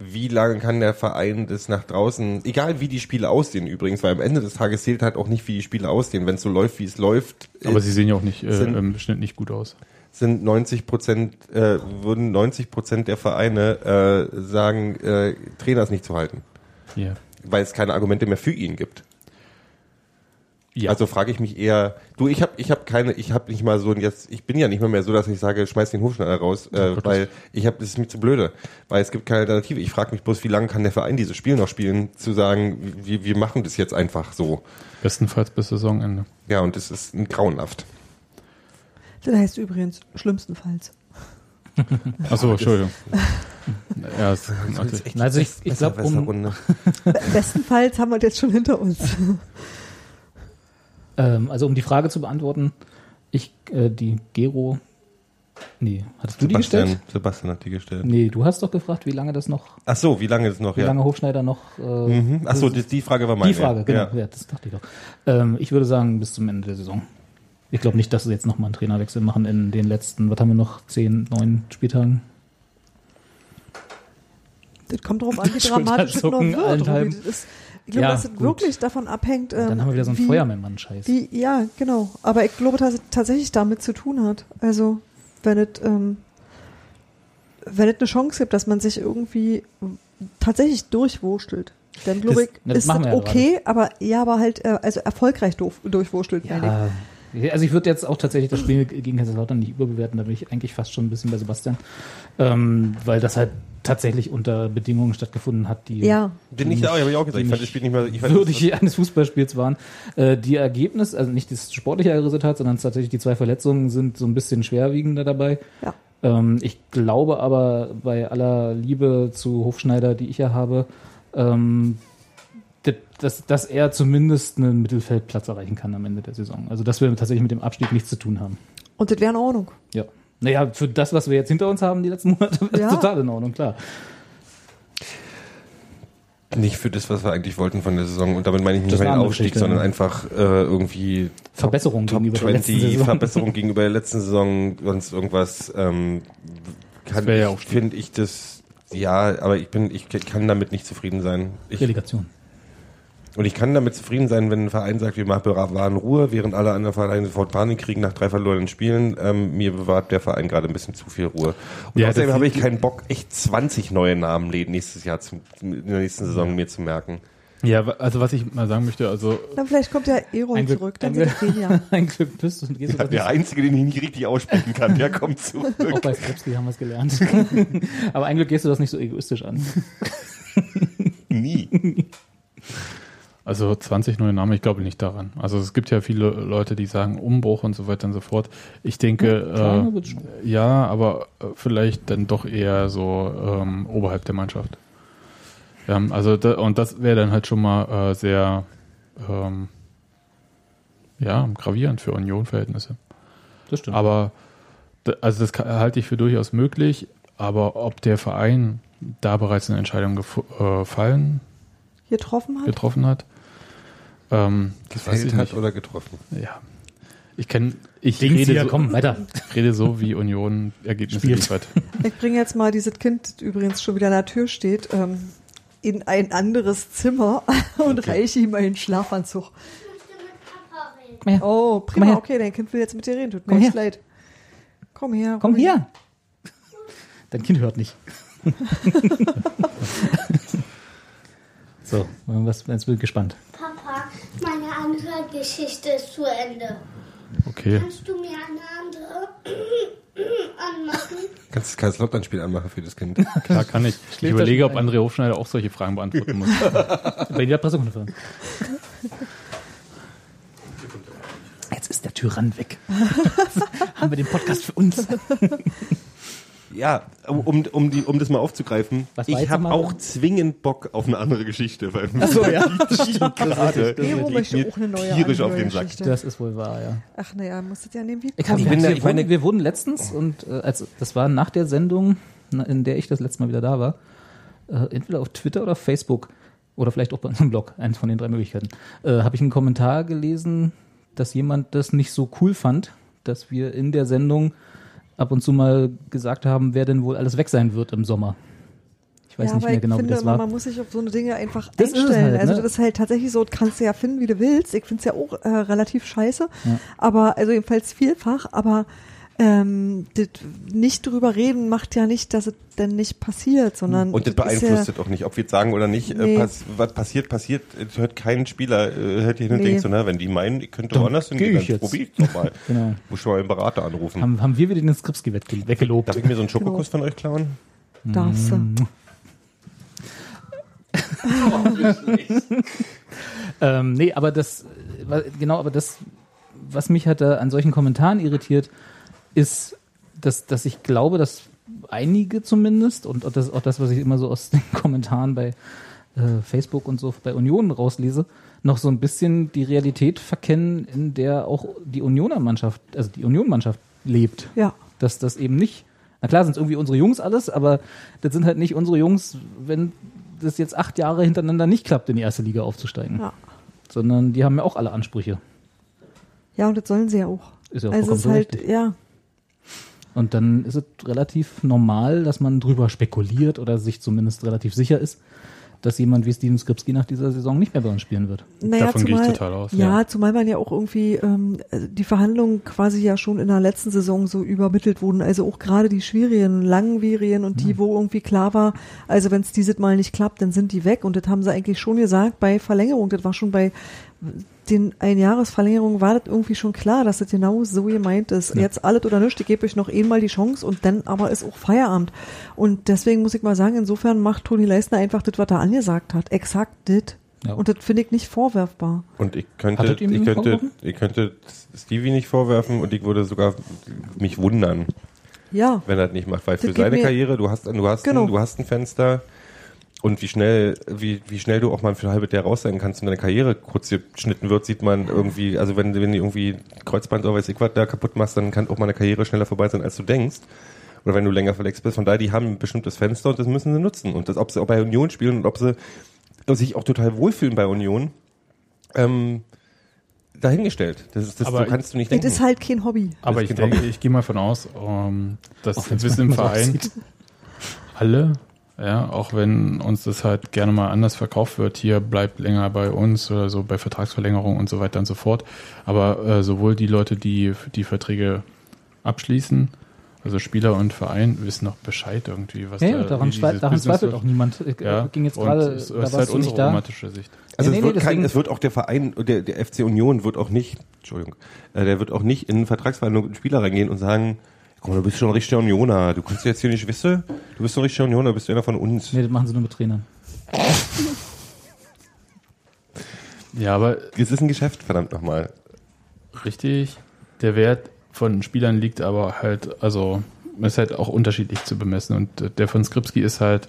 wie lange kann der Verein das nach draußen, egal wie die Spiele aussehen übrigens, weil am Ende des Tages zählt halt auch nicht, wie die Spiele aussehen. Wenn es so läuft, wie es läuft, Aber ist- sie sehen ja auch nicht äh, sind- im Schnitt nicht gut aus. sind 90 Prozent, äh, würden 90 Prozent der Vereine äh, sagen, äh, Trainer ist nicht zu halten, Ja. weil es keine Argumente mehr für ihn gibt. Ja. Also frage ich mich eher, du, ich habe ich hab keine, ich habe nicht mal so ein jetzt, ich bin ja nicht mal mehr so, dass ich sage, schmeiß den Hofschneider raus, äh, weil ich habe, das ist mir zu blöde, weil es gibt keine Alternative. Ich frage mich bloß, wie lange kann der Verein dieses Spiel noch spielen, zu sagen, wir, wir machen das jetzt einfach so. Bestenfalls bis Saisonende. Ja, und das ist ein grauenhaft. Das heißt übrigens schlimmstenfalls. Achso, Entschuldigung. ja, es, warte. Also ich, ich glaube, um, Bestenfalls haben wir das jetzt schon hinter uns. Ähm, also um die Frage zu beantworten, ich, äh, die Gero, nee, hattest du die Sebastian, gestellt? Sebastian hat die gestellt. Nee, du hast doch gefragt, wie lange das noch, Ach so, wie lange ist noch? wie Ja. lange Hofschneider noch, äh, Mhm. Ach so, die, die Frage war meine. die Frage, genau, Ja. ja. das dachte ich doch. Ähm, ich würde sagen, bis zum Ende der Saison. Ich glaube nicht, dass sie jetzt nochmal einen Trainerwechsel machen in den letzten, was haben wir noch, zehn, neun Spieltagen? Das kommt darauf an, wie dramatisch es noch wird. Robi. Das ist, ich glaube, Ja, dass es gut. wirklich davon abhängt. Ähm, Dann haben wir wieder so einen wie, Feuerwehrmann-Scheiß. Wie, ja, genau. Aber ich glaube, dass es tatsächlich damit zu tun hat. Also, wenn es, ähm, wenn es eine Chance gibt, dass man sich irgendwie tatsächlich durchwurstelt, dann glaube ich, das ist das wir ja okay, aber ja, aber halt, äh, also erfolgreich durch, durchwurstelt, meine ich. Also ich würde jetzt auch tatsächlich das Spiel gegen Kaiserslautern nicht überbewerten, da bin ich eigentlich fast schon ein bisschen bei Sebastian, ähm, weil das halt tatsächlich unter Bedingungen stattgefunden hat, die Ja. Bin ich da, habe ich auch gesagt. Ich fand das nicht Spiel nicht mehr, ich fand würdig eines Fußballspiels waren. Äh, die Ergebnis, also nicht das sportliche Resultat, sondern tatsächlich die zwei Verletzungen sind so ein bisschen schwerwiegender dabei. Ja. Ähm, ich glaube aber bei aller Liebe zu Hofschneider, die ich ja habe, ähm, dass, dass er zumindest einen Mittelfeldplatz erreichen kann am Ende der Saison. Also dass wir tatsächlich mit dem Abstieg nichts zu tun haben. Und das wäre in Ordnung. Ja. Naja, für das, was wir jetzt hinter uns haben, die letzten Monate, ist Ja. total in Ordnung, klar. Nicht für das, was wir eigentlich wollten von der Saison. Und damit meine ich nicht den Aufstieg, sondern ja. einfach äh, irgendwie Verbesserung Top gegenüber der letzten 20, Saison. Verbesserung gegenüber der letzten Saison, sonst irgendwas. Ähm, kann ja finde ich das, ja, aber ich bin, ich kann damit nicht zufrieden sein. Ich, Relegation. Und ich kann damit zufrieden sein, wenn ein Verein sagt, wir machen bewahren Ruhe, während alle anderen Vereine sofort Panik kriegen nach drei verlorenen Spielen. Ähm, mir bewahrt der Verein gerade ein bisschen zu viel Ruhe. Und Ja, außerdem habe ich keinen Bock, echt 20 neue Namen nächstes Jahr zum, in der nächsten Saison mir zu merken. Ja, also was ich mal sagen möchte, also Dann vielleicht kommt ja Glück- zurück, dann ein sind Glück- wir ja. Ein Glück bist du und gehst du Der Einzige, den ich nicht richtig aussprechen kann, der kommt zurück. Auch bei Skripski haben wir es gelernt. Aber ein Glück gehst du das nicht so egoistisch an. Nie. Also 20 neue Namen, ich glaube nicht daran. Also es gibt ja viele Leute, die sagen Umbruch und so weiter und so fort. Ich denke, äh, ja, aber äh, vielleicht dann doch eher so ähm, oberhalb der Mannschaft. Ja, also da, und das wäre dann halt schon mal äh, sehr ähm, ja, gravierend für Union-Verhältnisse. Das stimmt. Aber also das halte ich für durchaus möglich, aber ob der Verein da bereits eine Entscheidung gefo- äh, getroffen hat. getroffen hat, ähm, das weiß ich Gefällt hat nicht. oder getroffen. Ja. Ich kenne, ich rede, hier, so, komm, weiter. rede so, wie Union Ergebnisse Spielt. liefert. Ich bringe jetzt mal dieses Kind, das übrigens schon wieder an der Tür steht, ähm, in ein anderes Zimmer und reiche ihm einen Schlafanzug. Komm her. Oh, mal prima, her. okay, dein Kind will jetzt mit dir reden, tut mir Komm echt her. leid. Komm her. Komm ruhig. hier. Dein Kind hört nicht. so, was, jetzt bin ich gespannt. Papa, andere Geschichte ist zu Ende. Okay. Kannst du mir eine andere anmachen? Kannst du das Kaiserslautern-Spiel anmachen für das Kind? Klar kann ich. Ich Schläft überlege, ob André Hofschneider auch solche Fragen beantworten muss. Bei der Pressekonferenz. Jetzt ist der Tyrann weg. Haben wir den Podcast für uns. Ja, um, um, die, um das mal aufzugreifen, Was ich habe auch zwingend Bock auf eine andere Geschichte, weil Ach so, ja. die gerade eine neue tierisch auf den Sack. Geschichte. Das ist wohl wahr, ja. Ach naja, musstet ja nehmen wie Ich, Ich wir, bin da- wir, ich meine- wurden, wir wurden letztens, und äh, als, das war nach der Sendung, in der ich das letzte Mal wieder da war, äh, entweder auf Twitter oder auf Facebook oder vielleicht auch bei unserem Blog, eins von den drei Möglichkeiten, äh, habe ich einen Kommentar gelesen, dass jemand das nicht so cool fand, dass wir in der Sendung ab und zu mal gesagt haben, wer denn wohl alles weg sein wird im Sommer. Ich weiß ja, nicht aber mehr genau, ich wie finde, das war. man muss sich auf so eine Dinge einfach Das einstellen. halt, also ne? das ist halt tatsächlich so, kannst du ja finden, wie du willst. Ich finde es ja auch äh, relativ scheiße, aber also jedenfalls vielfach, aber ähm, das nicht drüber reden macht ja nicht, dass es denn nicht passiert, sondern Und das beeinflusst ja, das auch nicht, ob wir jetzt sagen oder nicht. Nee. Äh, pass, was passiert, passiert. Es hört kein Spieler, äh, hört hier hin und Nee. denkt so, na, wenn die meinen, ich könnte Dann woanders geh hingehen, ich dann jetzt. probier ich doch mal. Genau. Muss schon mal einen Berater anrufen. Haben, haben wir wieder den Skripski wegge- weggelobt. Darf ich mir so einen Schokokuss von euch klauen? darfst du. Ähm, nee, aber das, äh, genau, aber das, was mich da an solchen Kommentaren irritiert, ist, dass, dass ich glaube, dass einige zumindest, und auch das, auch das, was ich immer so aus den Kommentaren bei äh, Facebook und so bei Union rauslese, noch so ein bisschen die Realität verkennen, in der auch die Unioner Mannschaft, also die Union-Mannschaft lebt. Ja. Dass das eben nicht, na klar sind es irgendwie unsere Jungs alles, aber das sind halt nicht unsere Jungs, wenn das jetzt acht Jahre hintereinander nicht klappt, in die erste Liga aufzusteigen Ja. sondern die haben ja auch alle Ansprüche. Ja, und das sollen sie ja auch. Ist ja auch also es ist halt, berechtigt. ja, Und dann ist es relativ normal, dass man drüber spekuliert oder sich zumindest relativ sicher ist, dass jemand wie Steven Skripski nach dieser Saison nicht mehr bei uns spielen wird. Naja, Davon gehe ich zumal, total aus, Ja, ja. zumal man ja auch irgendwie ähm, die Verhandlungen quasi ja schon in der letzten Saison so übermittelt wurden. Also auch gerade die schwierigen, langwierigen und die, wo irgendwie klar war, also wenn es dieses Mal nicht klappt, dann sind die weg. Und das haben sie eigentlich schon gesagt bei Verlängerung. Das war schon bei den Einjahresverlängerungen war das irgendwie schon klar, dass das genau so gemeint ist. Jetzt alles oder nichts, ich gebe euch noch einmal die Chance und dann aber ist auch Feierabend. Und deswegen muss ich mal sagen, insofern macht Toni Leisner einfach das, was er angesagt hat. Exakt das. Ja. Und das finde ich nicht vorwerfbar. Und ich könnte, ich nicht könnte, ich könnte Stevie nicht vorwerfen und ich würde sogar mich wundern, Ja. wenn er das nicht macht, weil für geht seine Karriere, du hast, du hast, Genau. ein, du hast ein Fenster und wie schnell, wie, wie schnell du auch mal für ein halbes Jahr raus sein kannst und deine Karriere kurz geschnitten wird, sieht man irgendwie, also wenn, wenn du irgendwie Kreuzband oder weiß ich was da kaputt machst, dann kann auch mal eine Karriere schneller vorbei sein, als du denkst. Oder wenn du länger verletzt bist. Von daher, die haben ein bestimmtes Fenster und das müssen sie nutzen. Und das, ob sie auch bei Union spielen und ob sie sich auch total wohlfühlen bei Union, ähm, dahingestellt. Das, ist, das Aber so kannst du nicht Das denken. ist halt kein Hobby. Aber ich Das denke, ich gehe mal von aus, ähm, dass wir im manchmal so Verein alle, ja, auch wenn uns das halt gerne mal anders verkauft wird, hier bleibt länger bei uns oder so bei Vertragsverlängerung und so weiter und so fort. Aber äh, sowohl die Leute, die die Verträge abschließen, also Spieler und Verein, wissen noch Bescheid irgendwie, was Ja, da ja, daran, dieses daran Business zweifelt auch niemand. Ich, Ja, äh, ging jetzt und gerade, es da ist halt unsere da. romantische Sicht. Also Nee, es, nee, wird kein, deswegen- es wird auch der Verein, der, der FC Union wird auch nicht, Entschuldigung, äh, der wird auch nicht in Vertragsverhandlungen mit Spieler reingehen und sagen, komm, du bist schon ein richtiger Unioner, du kannst jetzt hier nicht wissen, du bist ein richtiger Unioner, du bist einer von uns. Nee, das machen sie nur mit Trainern. Ja, aber Es ist ein Geschäft, verdammt nochmal. Richtig. Der Wert von Spielern liegt aber halt, also ist halt auch unterschiedlich zu bemessen. Und äh, der von Skripski ist halt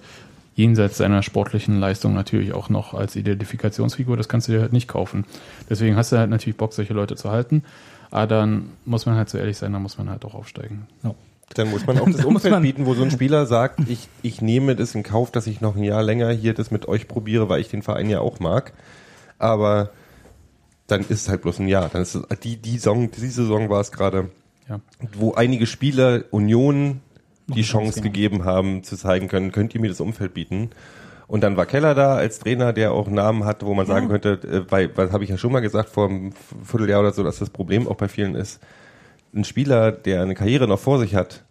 jenseits seiner sportlichen Leistung natürlich auch noch als Identifikationsfigur. Das kannst du dir halt nicht kaufen. Deswegen hast du halt natürlich Bock, solche Leute zu halten. Aber dann muss man halt so ehrlich sein, dann muss man halt auch aufsteigen. Dann muss man auch das Umfeld bieten, wo so ein Spieler sagt, ich, ich nehme das in Kauf, dass ich noch ein Jahr länger hier das mit euch probiere, weil ich den Verein ja auch mag. Aber dann ist es halt bloß ein Jahr. Dann ist es, die, die Saison, die Saison war es gerade, Ja. wo einige Spieler Union die Chance gegeben haben, zu zeigen können, könnt ihr mir das Umfeld bieten? Und dann war Keller da als Trainer, der auch einen Namen hatte, wo man sagen könnte, äh, weil, weil habe ich ja schon mal gesagt vor einem Vierteljahr oder so, dass das Problem auch bei vielen ist, ein Spieler, der eine Karriere noch vor sich hat,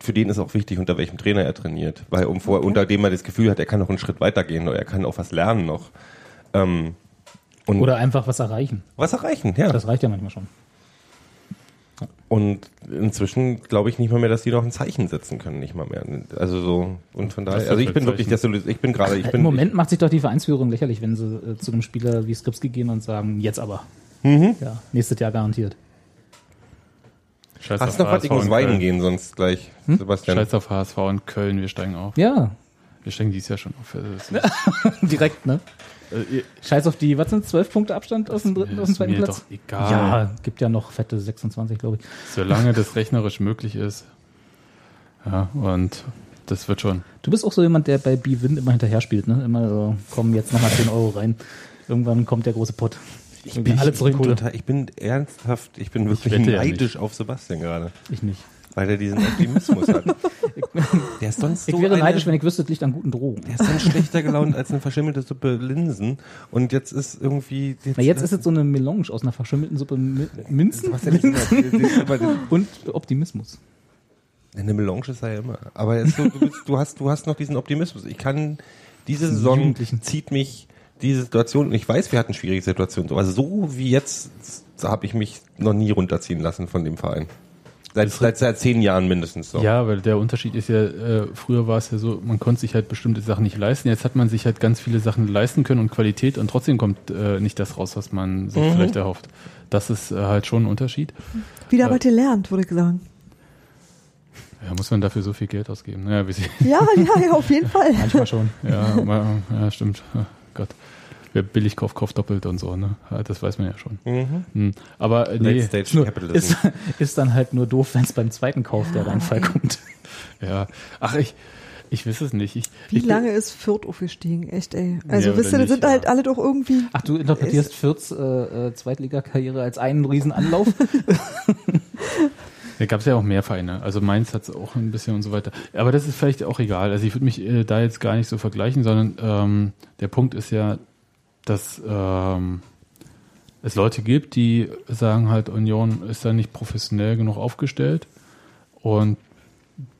für den ist auch wichtig, unter welchem Trainer er trainiert. Weil um vor, unter dem er das Gefühl hat, er kann noch einen Schritt weitergehen oder er kann auch was lernen noch. Ähm, und Oder einfach was erreichen. was erreichen, ja. Das reicht ja manchmal schon. Und inzwischen glaube ich nicht mal mehr, dass die noch ein Zeichen setzen können, nicht mal mehr. Also so, und von daher, also ich bin wirklich, das, ich bin gerade, ich bin, Im Moment macht sich doch die Vereinsführung lächerlich, wenn sie äh, zu einem Spieler wie Skripski gehen und sagen, jetzt aber. Mhm. Ja, nächstes Jahr garantiert. Scheiß hast auf noch was, ich HSV muss und weinen Köln. gehen, sonst gleich, Hm? Sebastian. Scheiß auf HSV und Köln, wir steigen auf. Ja, Wir steigen dieses Jahr schon auf. Ist, direkt, ne? Äh, Scheiß auf die, was sind zwölf Punkte Abstand aus dem dritten, aus dem zweiten mir Platz? doch egal. Ja, gibt ja noch fette 26, glaube ich. Solange das rechnerisch möglich ist. Ja, und das wird schon. Du bist auch so jemand, der bei B-Win immer hinterher spielt, ne? Immer so, komm, jetzt nochmal 10 Euro rein. Irgendwann kommt der große Pott. Ich bin, alle ich bin total, ich bin ernsthaft, ich bin wirklich ja neidisch auf Sebastian gerade, Ich nicht. Weil er diesen Optimismus hat. Der ist sonst Ich so wäre eine- neidisch, wenn ich wüsste, es liegt an guten Drogen. Der ist dann schlechter gelaunt als eine verschimmelte Suppe Linsen. Und jetzt ist irgendwie. Jetzt, Na, jetzt ist es so eine Melange aus einer verschimmelten Suppe Mi- Minzen Was denn das? Aber das- und Optimismus. Eine Melange ist er ja immer. Aber er ist so, du, bist, du, hast, du hast noch diesen Optimismus. Ich kann, diese Saison Jugendlichen. zieht mich diese Situation, und ich weiß, wir hatten schwierige Situationen, aber so wie jetzt habe ich mich noch nie runterziehen lassen von dem Verein. Seit, seit, seit zehn Jahren mindestens so. Ja, weil der Unterschied ist ja, äh, früher war es ja so, man konnte sich halt bestimmte Sachen nicht leisten. Jetzt hat man sich halt ganz viele Sachen leisten können und Qualität und trotzdem kommt äh, nicht das raus, was man sich vielleicht erhofft. Das ist äh, halt schon ein Unterschied. Wieder aber gelernt, würde ich sagen. Ja, muss man dafür so viel Geld ausgeben? Naja, wie sie, Ja, ja, ja, auf jeden Fall. Manchmal schon. ja, ja, stimmt. Oh Gott. Wer billig kauft, kauft doppelt und so, ne? Ja, Das weiß man ja schon. Mhm. Hm. Aber äh, nee, Nur, ist, ist dann halt nur doof, wenn es beim zweiten Kauf der Reinfall kommt. ja. Ach, ich, ich weiß es nicht. Ich, Wie ich, lange ist Fürth aufgestiegen? Echt, ey. Also, Ja, wisst ihr, das sind nicht, halt ja. alle doch irgendwie. Ach, du interpretierst Fürths äh, äh, Zweitligakarriere als einen riesen Anlauf? Da gab es ja auch mehr Vereine. Also Mainz hat es auch ein bisschen und so weiter. Aber das ist vielleicht auch egal. Also ich würde mich äh, da jetzt gar nicht so vergleichen, sondern ähm, der Punkt ist ja, dass ähm, es Leute gibt, die sagen halt, Union ist da nicht professionell genug aufgestellt und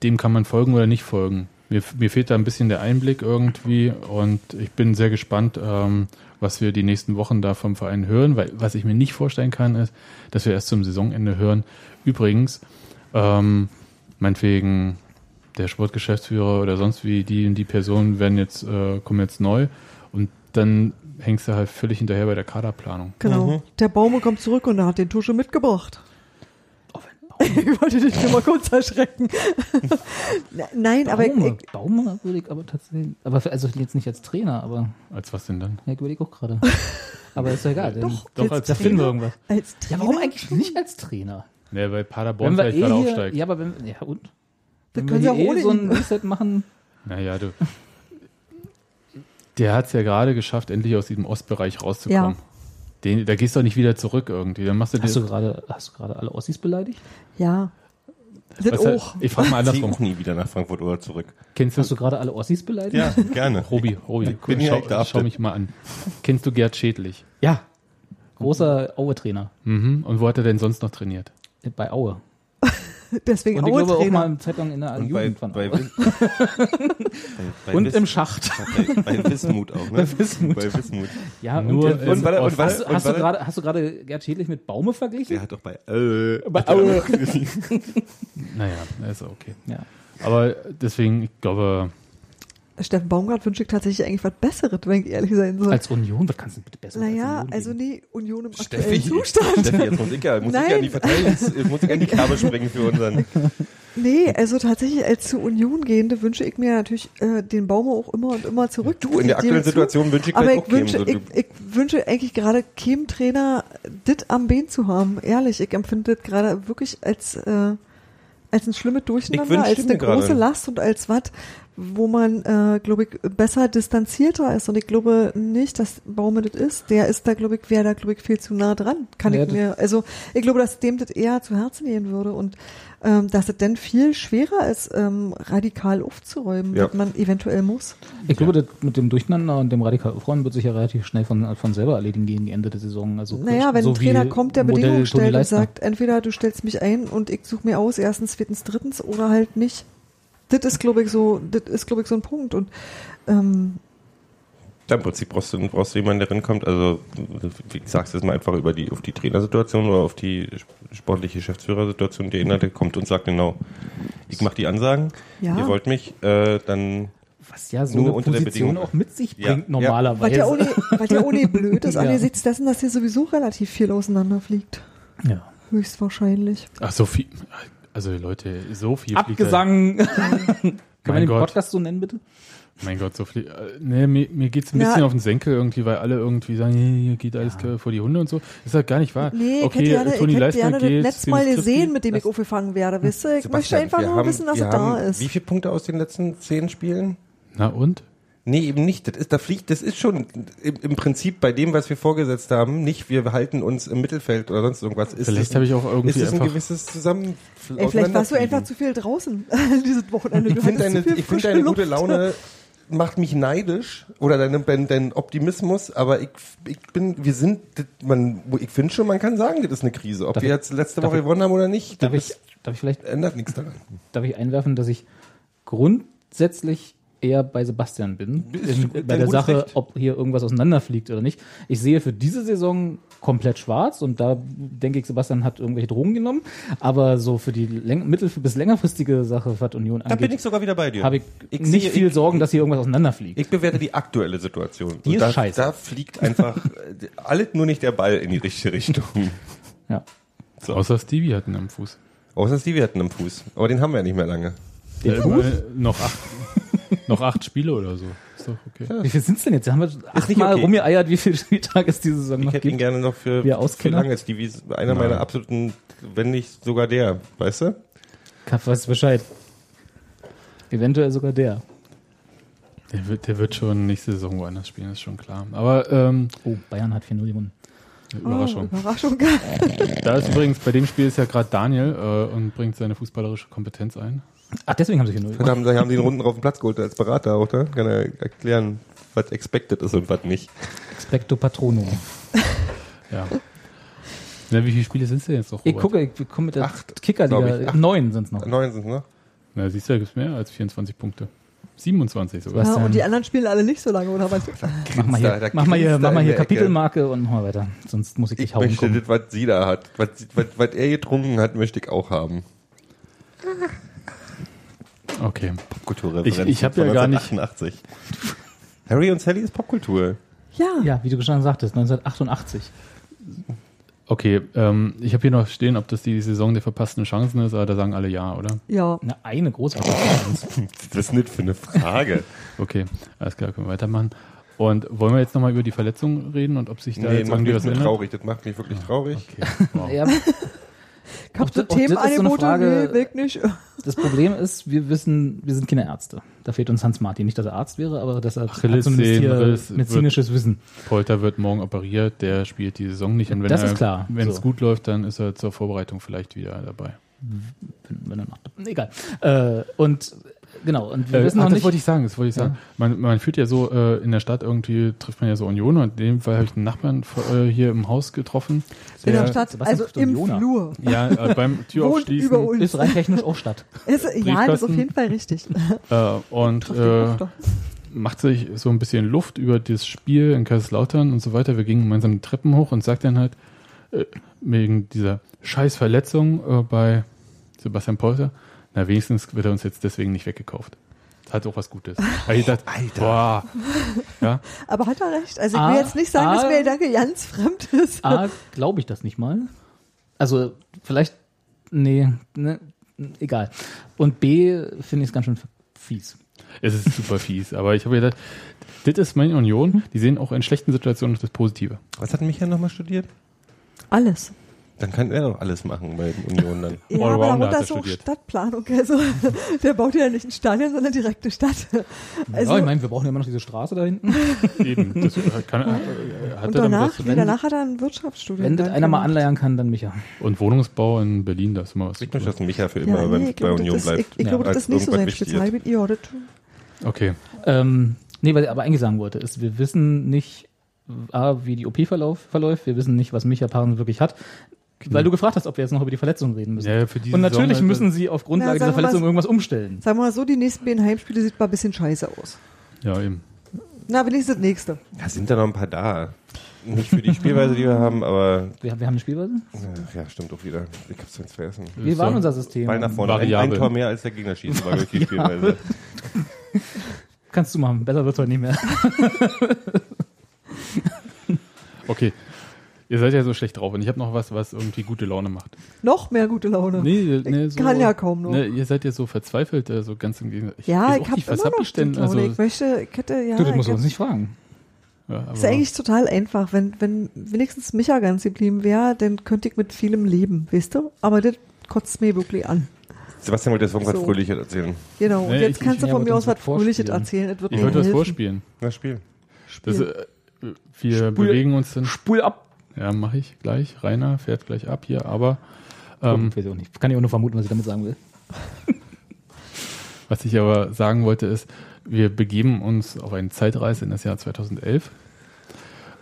dem kann man folgen oder nicht folgen. Mir, mir fehlt da ein bisschen der Einblick irgendwie und ich bin sehr gespannt, ähm, was wir die nächsten Wochen da vom Verein hören, weil was ich mir nicht vorstellen kann, ist, dass wir erst zum Saisonende hören. Übrigens, ähm, meinetwegen der Sportgeschäftsführer oder sonst wie die und die Personen werden jetzt, äh, kommen jetzt neu und dann hängst du halt völlig hinterher bei der Kaderplanung. Genau. Mhm. Der Baume kommt zurück und er hat den Tusche mitgebracht. Ich wollte dich nur mal kurz erschrecken. Ne- Nein, aber ich, Baume, ich, Baume würde ich aber tatsächlich, aber für- also jetzt nicht als Trainer, aber Als was denn dann? ja, ich überlege auch gerade. Aber ist ja egal. denn- Doch, Doch, als als da finden wir Trainer- irgendwas. als Ja, Trainer. warum eigentlich nicht als Trainer? Ja, weil Paderborn vielleicht eh gerade hier, aufsteigt. ja, aber wenn, ja und? Das Wenn können wir auch eh so ein ohne. Reset machen, Naja, du. Der hat es ja gerade geschafft, endlich aus diesem Ostbereich rauszukommen. Ja. Den, da gehst du auch nicht wieder zurück irgendwie. Dann machst du Hast du dir. gerade, hast du gerade alle Ossis beleidigt? Ja. Sind Weißt du, auch. ich frage mal Ich andersrum. auch nie wieder nach Frankfurt oder zurück. Kennst Hast du du gerade alle Ossis beleidigt? Ja, gerne. Robi, Robi, bin hier schau, echt der schau mich mal an. Kennst du Gerd Schädlich? Ja. Großer Aue-Trainer Mhm. Und wo hat er denn sonst noch trainiert? bei Aue. Deswegen Und ich glaube auch mal eine Zeit lang in der Und Jugend von bei, bei, bei Und Wis- im Schacht. Bei, bei Wismut auch, ne? Bei Wismut. Bei Wismut. Ja, Nur und, im Und, warte, und, hast, hast, du gerade, hast du gerade Gerd Schädlich mit Baume verglichen? der hat doch bei, äh, Bei Aue. Naja, ist okay. Ja. Aber deswegen, ich glaube, Steffen Baumgart wünsche ich tatsächlich eigentlich was Besseres, wenn ich ehrlich sein soll. Als Union, was kannst du bitte besser naja, als also nee, Union im Steffi, aktuellen Zustand. Steffi, jetzt muss ich ja, muss ich ja in die. Verteidigung, muss ich an die Kerbe springen für unseren. Nee, also tatsächlich als zu Union gehende wünsche ich mir natürlich äh, den Baume auch immer und immer zurück. Du, in der aktuellen zu. Situation wünsche ich Aber vielleicht ich auch wünsche, Kämen, so, ich, ich wünsche eigentlich gerade keinem Trainer dit am Bein zu haben. Ehrlich, ich empfinde das gerade wirklich als, äh, als ein schlimmes Durcheinander, als mir eine große. Last und als was, wo man, äh, glaube ich, besser distanzierter ist. Und ich glaube nicht, dass Baume das ist. Der ist da, glaube ich, wäre da, glaube ich, viel zu nah dran. Kann Ja, ich mir, also ich glaube, dass dem das eher zu Herzen gehen würde und ähm, dass es dann viel schwerer ist, ähm, radikal aufzuräumen, Ja. was man eventuell muss. Ich glaube, das mit dem Durcheinander und dem radikal Aufräumen wird sich ja relativ schnell von, von selber erledigen gegen Ende der Saison. Also Naja, wenn so ein Trainer wie kommt, der Modell Bedingungen stellt und sagt, entweder du stellst mich ein und ich suche mir aus, erstens, zweitens, drittens oder halt nicht. Das ist, glaube ich, so, das ist, glaube ich, so ein Punkt. Und ähm, Ja, im Prinzip brauchst du, brauchst du jemanden, der reinkommt. Also, wie sagst du jetzt mal einfach über die, auf die Trainersituation oder auf die sportliche Geschäftsführersituation, der Inhalt kommt und sagt genau, ich mache die Ansagen, Ja. ihr wollt mich, äh, dann Was ja so Nur eine unter der Position Bedingung. auch mit sich Ja, bringt ja. normalerweise. ja, was ja ohne blöd ist, Ja. angesichts dessen, dass hier sowieso relativ viel auseinanderfliegt. ja. Höchstwahrscheinlich. ach, so viel. Also Leute, so viel Abgesang. Können wir Mein den Gott. Podcast so nennen, bitte? Mein Gott, so viel. Äh, nee, mir, mir geht's ein Ja. bisschen auf den Senkel irgendwie, weil alle irgendwie sagen, nee, hier geht alles vor die Hunde und so. ist halt gar nicht wahr. Nee, ich okay, hätte gerne, Toni ich hätte Leistner gerne geht. das Netz mal gesehen, mit dem ich das- aufgefangen werde, wisst ihr? Ich möchte Sebastian, einfach wir nur haben- wissen, es da ist. Wie viele Punkte aus den letzten zehn Spielen? Na und? Nee, eben nicht. Das ist, da fliegt, das ist schon im, im Prinzip bei dem, was wir vorgesetzt haben, nicht, wir halten uns im Mittelfeld oder sonst irgendwas. Ist Vielleicht habe ich auch irgendwie Ist das ein einfach- gewisses Zusammen Ey, vielleicht warst du einfach zu viel draußen dieses Wochenende. Ich finde deine, ich find deine gute. Laune macht mich neidisch oder dein, dein, dein Optimismus, aber ich, ich bin, wir sind, man, ich finde schon, man kann sagen, das ist eine Krise. Ob Darf wir jetzt letzte Woche ich- gewonnen haben oder nicht, Darf das ich, darf ich vielleicht ändert nichts daran. darf ich einwerfen, dass ich grundsätzlich eher bei Sebastian bin, in, bei der Sache, Recht. ob hier irgendwas auseinanderfliegt oder nicht. Ich sehe für diese Saison komplett schwarz und da denke ich, Sebastian hat irgendwelche Drogen genommen, aber so für die läng mittel- bis längerfristige Sache, was Union Da bin ich angeht, sogar wieder bei dir. habe ich, Ich nicht sehe- viel ich- Sorgen, dass hier irgendwas auseinanderfliegt. Ich bewerte die aktuelle Situation. Die Und ist da, scheiße. Da fliegt einfach äh, alles nur nicht der Ball in die richtige Richtung. ja. So. Außer Stevie hatten am Fuß. Außer Stevie hatten am Fuß. Aber den haben wir ja nicht mehr lange. Den Äh, Fuß? äh, noch acht, noch acht Spiele oder so. Ist doch okay. Wie viel sind's denn jetzt? Haben wir achtmal okay. rumgeeiert, wie viel Spieltag es diese Saison Ich noch hätte ihn gibt? gerne noch für, für lange. Ist einer meiner absoluten, wenn nicht sogar der, weißt du? Kaff, weißt du Bescheid. Eventuell sogar der. Der wird, der wird schon nächste Saison woanders spielen, ist schon klar. Aber ähm, Oh, Bayern hat 4-0 gewonnen. Überraschung. Oh, Überraschung. Da ist übrigens, bei dem Spiel ist ja gerade Daniel äh, und bringt seine fußballerische Kompetenz ein. Ach, deswegen haben sie 4-0 Und gewonnen. haben, sie haben den Runden auf den Platz geholt als Berater auch, ne? Kann er erklären, was expected ist und was nicht. Expecto Patronum. Ja. Na, wie viele Spiele sind es denn jetzt noch? Ich gucke, ich komme mit der Acht, ich. Acht. Neun sind's noch. Neun sind ne? Na, siehst du, da gibt es mehr als 24 Punkte. 27 sogar. Ja, und die anderen spielen alle nicht so lange, oder was? Mach mal hier, da mach mal hier, er mach mal hier. Kapitelmarke und mach mal weiter. Sonst muss ich dich Ich hauen möchte kommen. das, was sie da hat. Was, was, was er getrunken hat, möchte ich auch haben. Okay. Popkulturreferenz. Ich- ich hab von ja gar nicht- 1988. Harry und Sally ist Popkultur. Ja. Ja, wie du schon sagtest, 1988. Okay, ähm, ich habe hier noch stehen, ob das die Saison der verpassten Chancen ist, aber da sagen alle ja, oder? Ja. Eine, eine großartige Konferenz. Was ist nicht für eine Frage? Okay, alles klar, können wir weitermachen. Und wollen wir jetzt nochmal über die Verletzung reden und ob sich da nee, jetzt macht irgendwie mich was nur ändert? traurig. Das macht mich wirklich traurig. Okay, wow. ja, Auch so Themenangebote, nee, ich nicht. Das Problem ist, wir wissen, wir sind keine Ärzte. Da fehlt uns Hans Martin. Nicht, dass er Arzt wäre, aber dass er hat zumindest hier Achillessehnenriss medizinisches Wissen. Polter wird morgen operiert, der spielt die Saison nicht. Und wenn Das er, ist klar. Wenn es So. gut läuft, dann ist er zur Vorbereitung vielleicht wieder dabei. Wenn er macht. Egal. Äh, und genau, und wir Äh, wissen ach, noch das nicht. wollte ich sagen, das wollte ich sagen. Man, man führt ja so äh, in der Stadt irgendwie, trifft man ja so Union und in dem Fall habe ich einen Nachbarn äh, hier im Haus getroffen. In der Stadt, also im Jona. Flur. Ja, äh, beim über uns. ist rein technisch auch Stadt. Ist, ja, das ist auf jeden Fall richtig. Äh, und äh, macht sich so ein bisschen Luft über das Spiel in Kaiserslautern und so weiter. Wir gingen gemeinsam die Treppen hoch und sagt dann halt, äh, wegen dieser scheiß Verletzung äh, bei Sebastian Polter, na wenigstens wird er uns jetzt deswegen nicht weggekauft. Das hat auch was Gutes. Hab ich gedacht, Alter. boah, ja, Aber hat er recht? Also ich Ah, will jetzt nicht sagen, dass ah. mir der Gedanke ganz fremd ist. A, glaube ich das nicht mal. Also, vielleicht, nee, ne, egal. Und B, finde ich es ganz schön fies. es ist super fies. Aber ich habe gedacht, das ist meine Union. Die sehen auch in schlechten Situationen noch das Positive. Was hat Micha nochmal studiert? Alles. Dann kann er doch alles machen bei den Union dann. Ja, aber hat darunter er ist auch. Stadtplanung. Also der baut ja nicht ein Stadion, sondern direkt eine Stadt. Also, ja, ich meine, wir brauchen ja immer noch diese Straße da hinten. Eben, das kann, äh, hat und er damit danach, was zu nee, tun? danach hat er ein Wirtschaftsstudium. Wenn das einer mal anleiern kann, dann Micha. Und Wohnungsbau in Berlin, da ist immer was Ich möchte, dass Micha für ja, immer nee, beim, ich bei glaube, Union das, ich, bleibt. ich glaube, als das ist nicht so sein ist. Spezialgebiet. Ja, das, Okay. Ähm, nee, was ich aber eigentlich sagen wollte, ist, wir wissen nicht, A, wie die OP verlauf, verläuft, wir wissen nicht, was Micha Paaren wirklich hat. Weil du gefragt hast, ob wir jetzt noch über die Verletzung reden müssen. Ja, für Und natürlich Saison müssen sie auf Grundlage sagen dieser wir mal Verletzung so- irgendwas umstellen. sagen wir mal so, die nächsten beiden Heimspiele sieht mal ein bisschen scheiße aus. Ja, eben. Na, wenigstens das nächste. Da sind da noch ein paar da. Nicht für die Spielweise, die wir haben, aber Wir, wir haben eine Spielweise? ach ja, stimmt doch wieder. Ich hab's jetzt vergessen. Wie war unser System? Ball nach vorne. Ein, ein. Tor mehr als der Gegner schießen, war wirklich die Spielweise. Kannst du machen, besser wird's heute nicht mehr. Okay. Ihr seid ja so schlecht drauf und ich habe noch was, was irgendwie gute Laune macht. Noch mehr gute Laune. Nee, nee, Ich so, kann ja kaum noch. Ne, ihr seid ja so verzweifelt, äh, so ganz im Gegensatz. ja, ich habe immer noch ich denn? Laune. Also, ich möchte, ich hätte, ja, du, das ich musst du uns nicht fragen. ja, ist ja eigentlich total einfach. Wenn, wenn wenigstens Micha ganz geblieben wäre, dann könnte ich mit vielem leben, weißt du? Aber das kotzt mir wirklich an. Sebastian wollte jetzt irgendwas So. Fröhliches erzählen. Genau. Und Nee, jetzt ich- kannst du ja, von mir aus was Fröhliches erzählen. Ich wollte was vorspielen. Na, Spiel. Das, äh, wir Spul- bewegen uns dann. Spul ab. Ja, mache ich gleich. Rainer fährt gleich ab hier, aber Ähm, weiß ich auch nicht. Kann ich auch nur vermuten, was ich damit sagen will. was ich aber sagen wollte ist, wir begeben uns auf eine Zeitreise in das Jahr 2011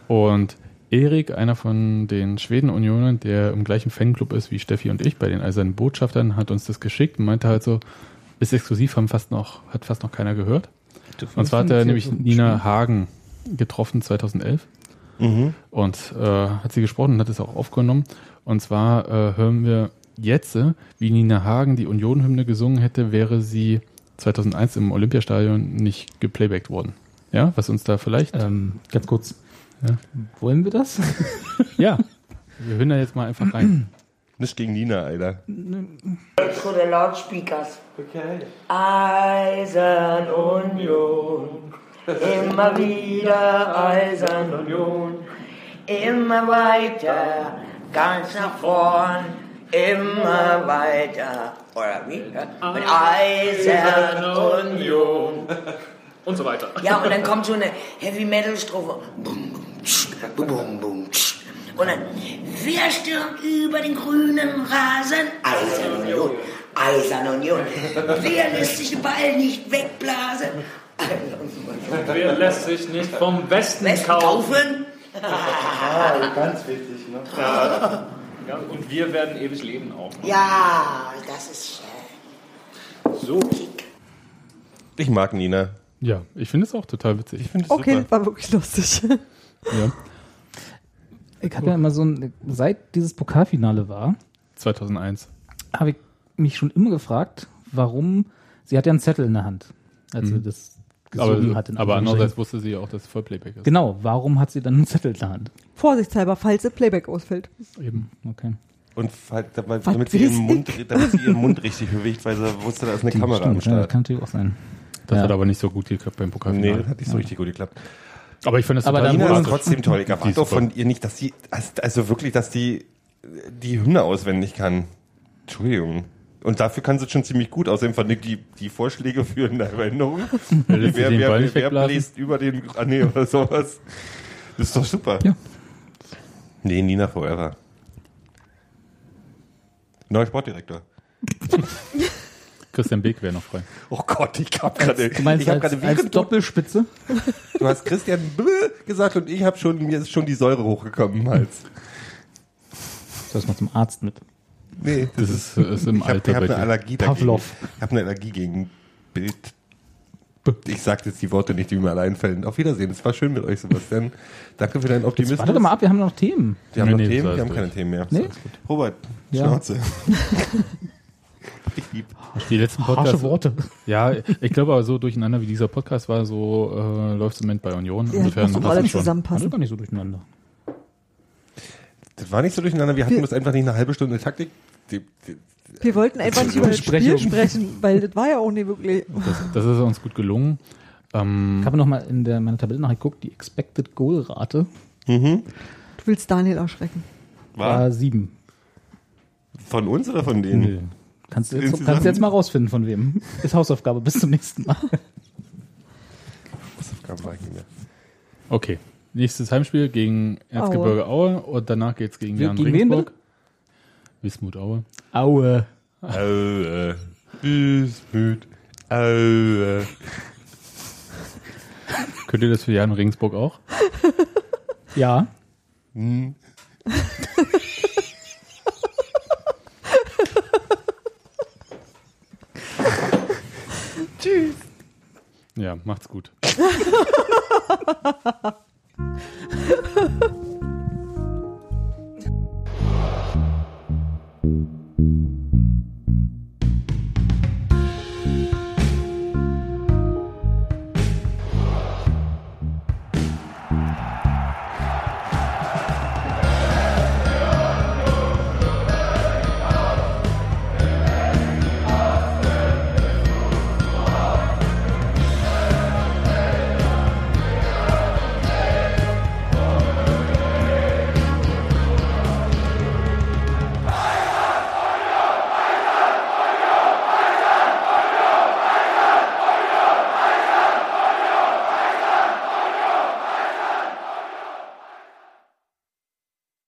und Erik, einer von den Schweden-Unionen, der im gleichen Fanclub ist wie Steffi und ich bei den Eisernen Botschaftern, hat uns das geschickt und meinte halt so, ist exklusiv, haben fast noch, hat fast noch keiner gehört. Und zwar hat er nämlich Nina Hagen getroffen 2011 Mhm. und äh, hat sie gesprochen und hat es auch aufgenommen. Und zwar äh, hören wir jetzt, äh, wie Nina Hagen die Union-Hymne gesungen hätte, wäre sie 2001 im Olympiastadion nicht geplaybackt worden. Ja, was uns da vielleicht... Ähm, ganz kurz. Ja. Wollen wir das? ja, wir hören da jetzt mal einfach rein. Nicht gegen Nina, Alter. zu den Loudspeakers. Okay. Eisern Union, immer wieder Eisern Union, immer weiter, ganz nach vorn, immer weiter. Oder wie? Ja? Und Eisern Union. Und so weiter. Ja, und dann kommt so eine Heavy Metal Strophe. Bum, bum, tsch, bum, bum, bum, tsch. Und dann, wer stürmt über den grünen Rasen? Eisern Union, Eisern Union. Wer lässt sich den Ball nicht wegblasen? Wer lässt sich nicht vom Westen Westen kaufen? kaufen? Ja, und wir werden ewig leben auch. Ja, das ist äh, So. Ich mag Nina. Ja, ich finde es auch total witzig. Ich finde es Okay, super. war wirklich lustig. Ja, Ich habe ja immer so ein, seit dieses Pokalfinale war, 2001. habe ich mich schon immer gefragt, warum, sie hat ja einen Zettel in der Hand, als sie das gesungen Aber, hat. aber andererseits wusste sie ja auch, dass es Vollplayback ist. Genau, warum hat sie dann einen Zettel in der Hand? Vorsichtshalber, falls das Playback ausfällt. Eben. Okay. Und damit, damit, sie ihren Mund, damit sie ihren Mund richtig bewegt, weil sie wusste, da ist eine Die- Kamera am stimmt, ja, Start. kann natürlich auch sein. Das Ja. hat aber nicht so gut geklappt beim Nee, Pokalfinale. das hat nicht so richtig gut geklappt. aber ich fand das Aber total dann ist trotzdem toll. Ich erwarte super. von ihr nicht, dass sie, also wirklich, dass die die Hymne auswendig kann. Entschuldigung. Und dafür kann sie schon ziemlich gut. Außerdem fand ich die, die Vorschläge für eine Erinnerung. Wer, wer, wer, wer bläst über den, ah nee, oder sowas. Das ist doch super. Ja. Nee, Nina Forever. Neuer Sportdirektor. Christian Beek wäre noch frei. Oh Gott, ich hab gerade, Du meinst ich hab als, gerade als Doppelspitze? du hast Christian B gesagt und ich habe schon, mir ist schon die Säure hochgekommen im Hals. Das mal zum Arzt mit. Nee, Das ist, ist im ich habe Alter hab bei eine dir. Allergie dagegen. Pavlov. Ich habe eine Allergie gegen Bild. Ich sag jetzt die Worte nicht, die mir allein fallen. Auf Wiedersehen. Es war schön mit euch, Sebastian. Danke für deinen Jetzt Optimismus. warte doch mal ab, wir haben noch Themen. Wir haben Nee, noch nee, Themen, das wir haben keine. Themen mehr. Nee? Robert, Ja. Schnauze. ich lieb. Die letzten Harsche Podcasts. Worte. Ja, ich glaube aber so durcheinander wie dieser Podcast war, so äh, läuft es im Moment bei Union. Ja, Insofern muss alle zusammenpassen. gar nicht so durcheinander. Das war nicht so durcheinander. Wir hatten Wir- bloß einfach nicht eine halbe Stunde Taktik. Die, die, Wir wollten einfach nicht über das Spiel sprechen, weil das war ja auch nicht wirklich. Das, das ist uns gut gelungen. Ähm, Ich habe noch mal in der, meiner Tabelle nachgeguckt, die Expected Goal Rate mhm. Du willst Daniel erschrecken. War war sieben. von uns oder von denen? Nö. Kannst du jetzt, kannst du jetzt mal rausfinden, von wem. Ist Hausaufgabe. Bis zum nächsten Mal. Hausaufgaben war ich nicht mehr. okay. Nächstes Heimspiel gegen Erzgebirge Aue und danach geht's gegen Wir- Jan gegen wen Regensburg. Wismut Aue. Aue. Aue. Bismut. Aue. Könnt ihr das für Jan Regensburg auch? Ja. Hm. Ja, macht's gut.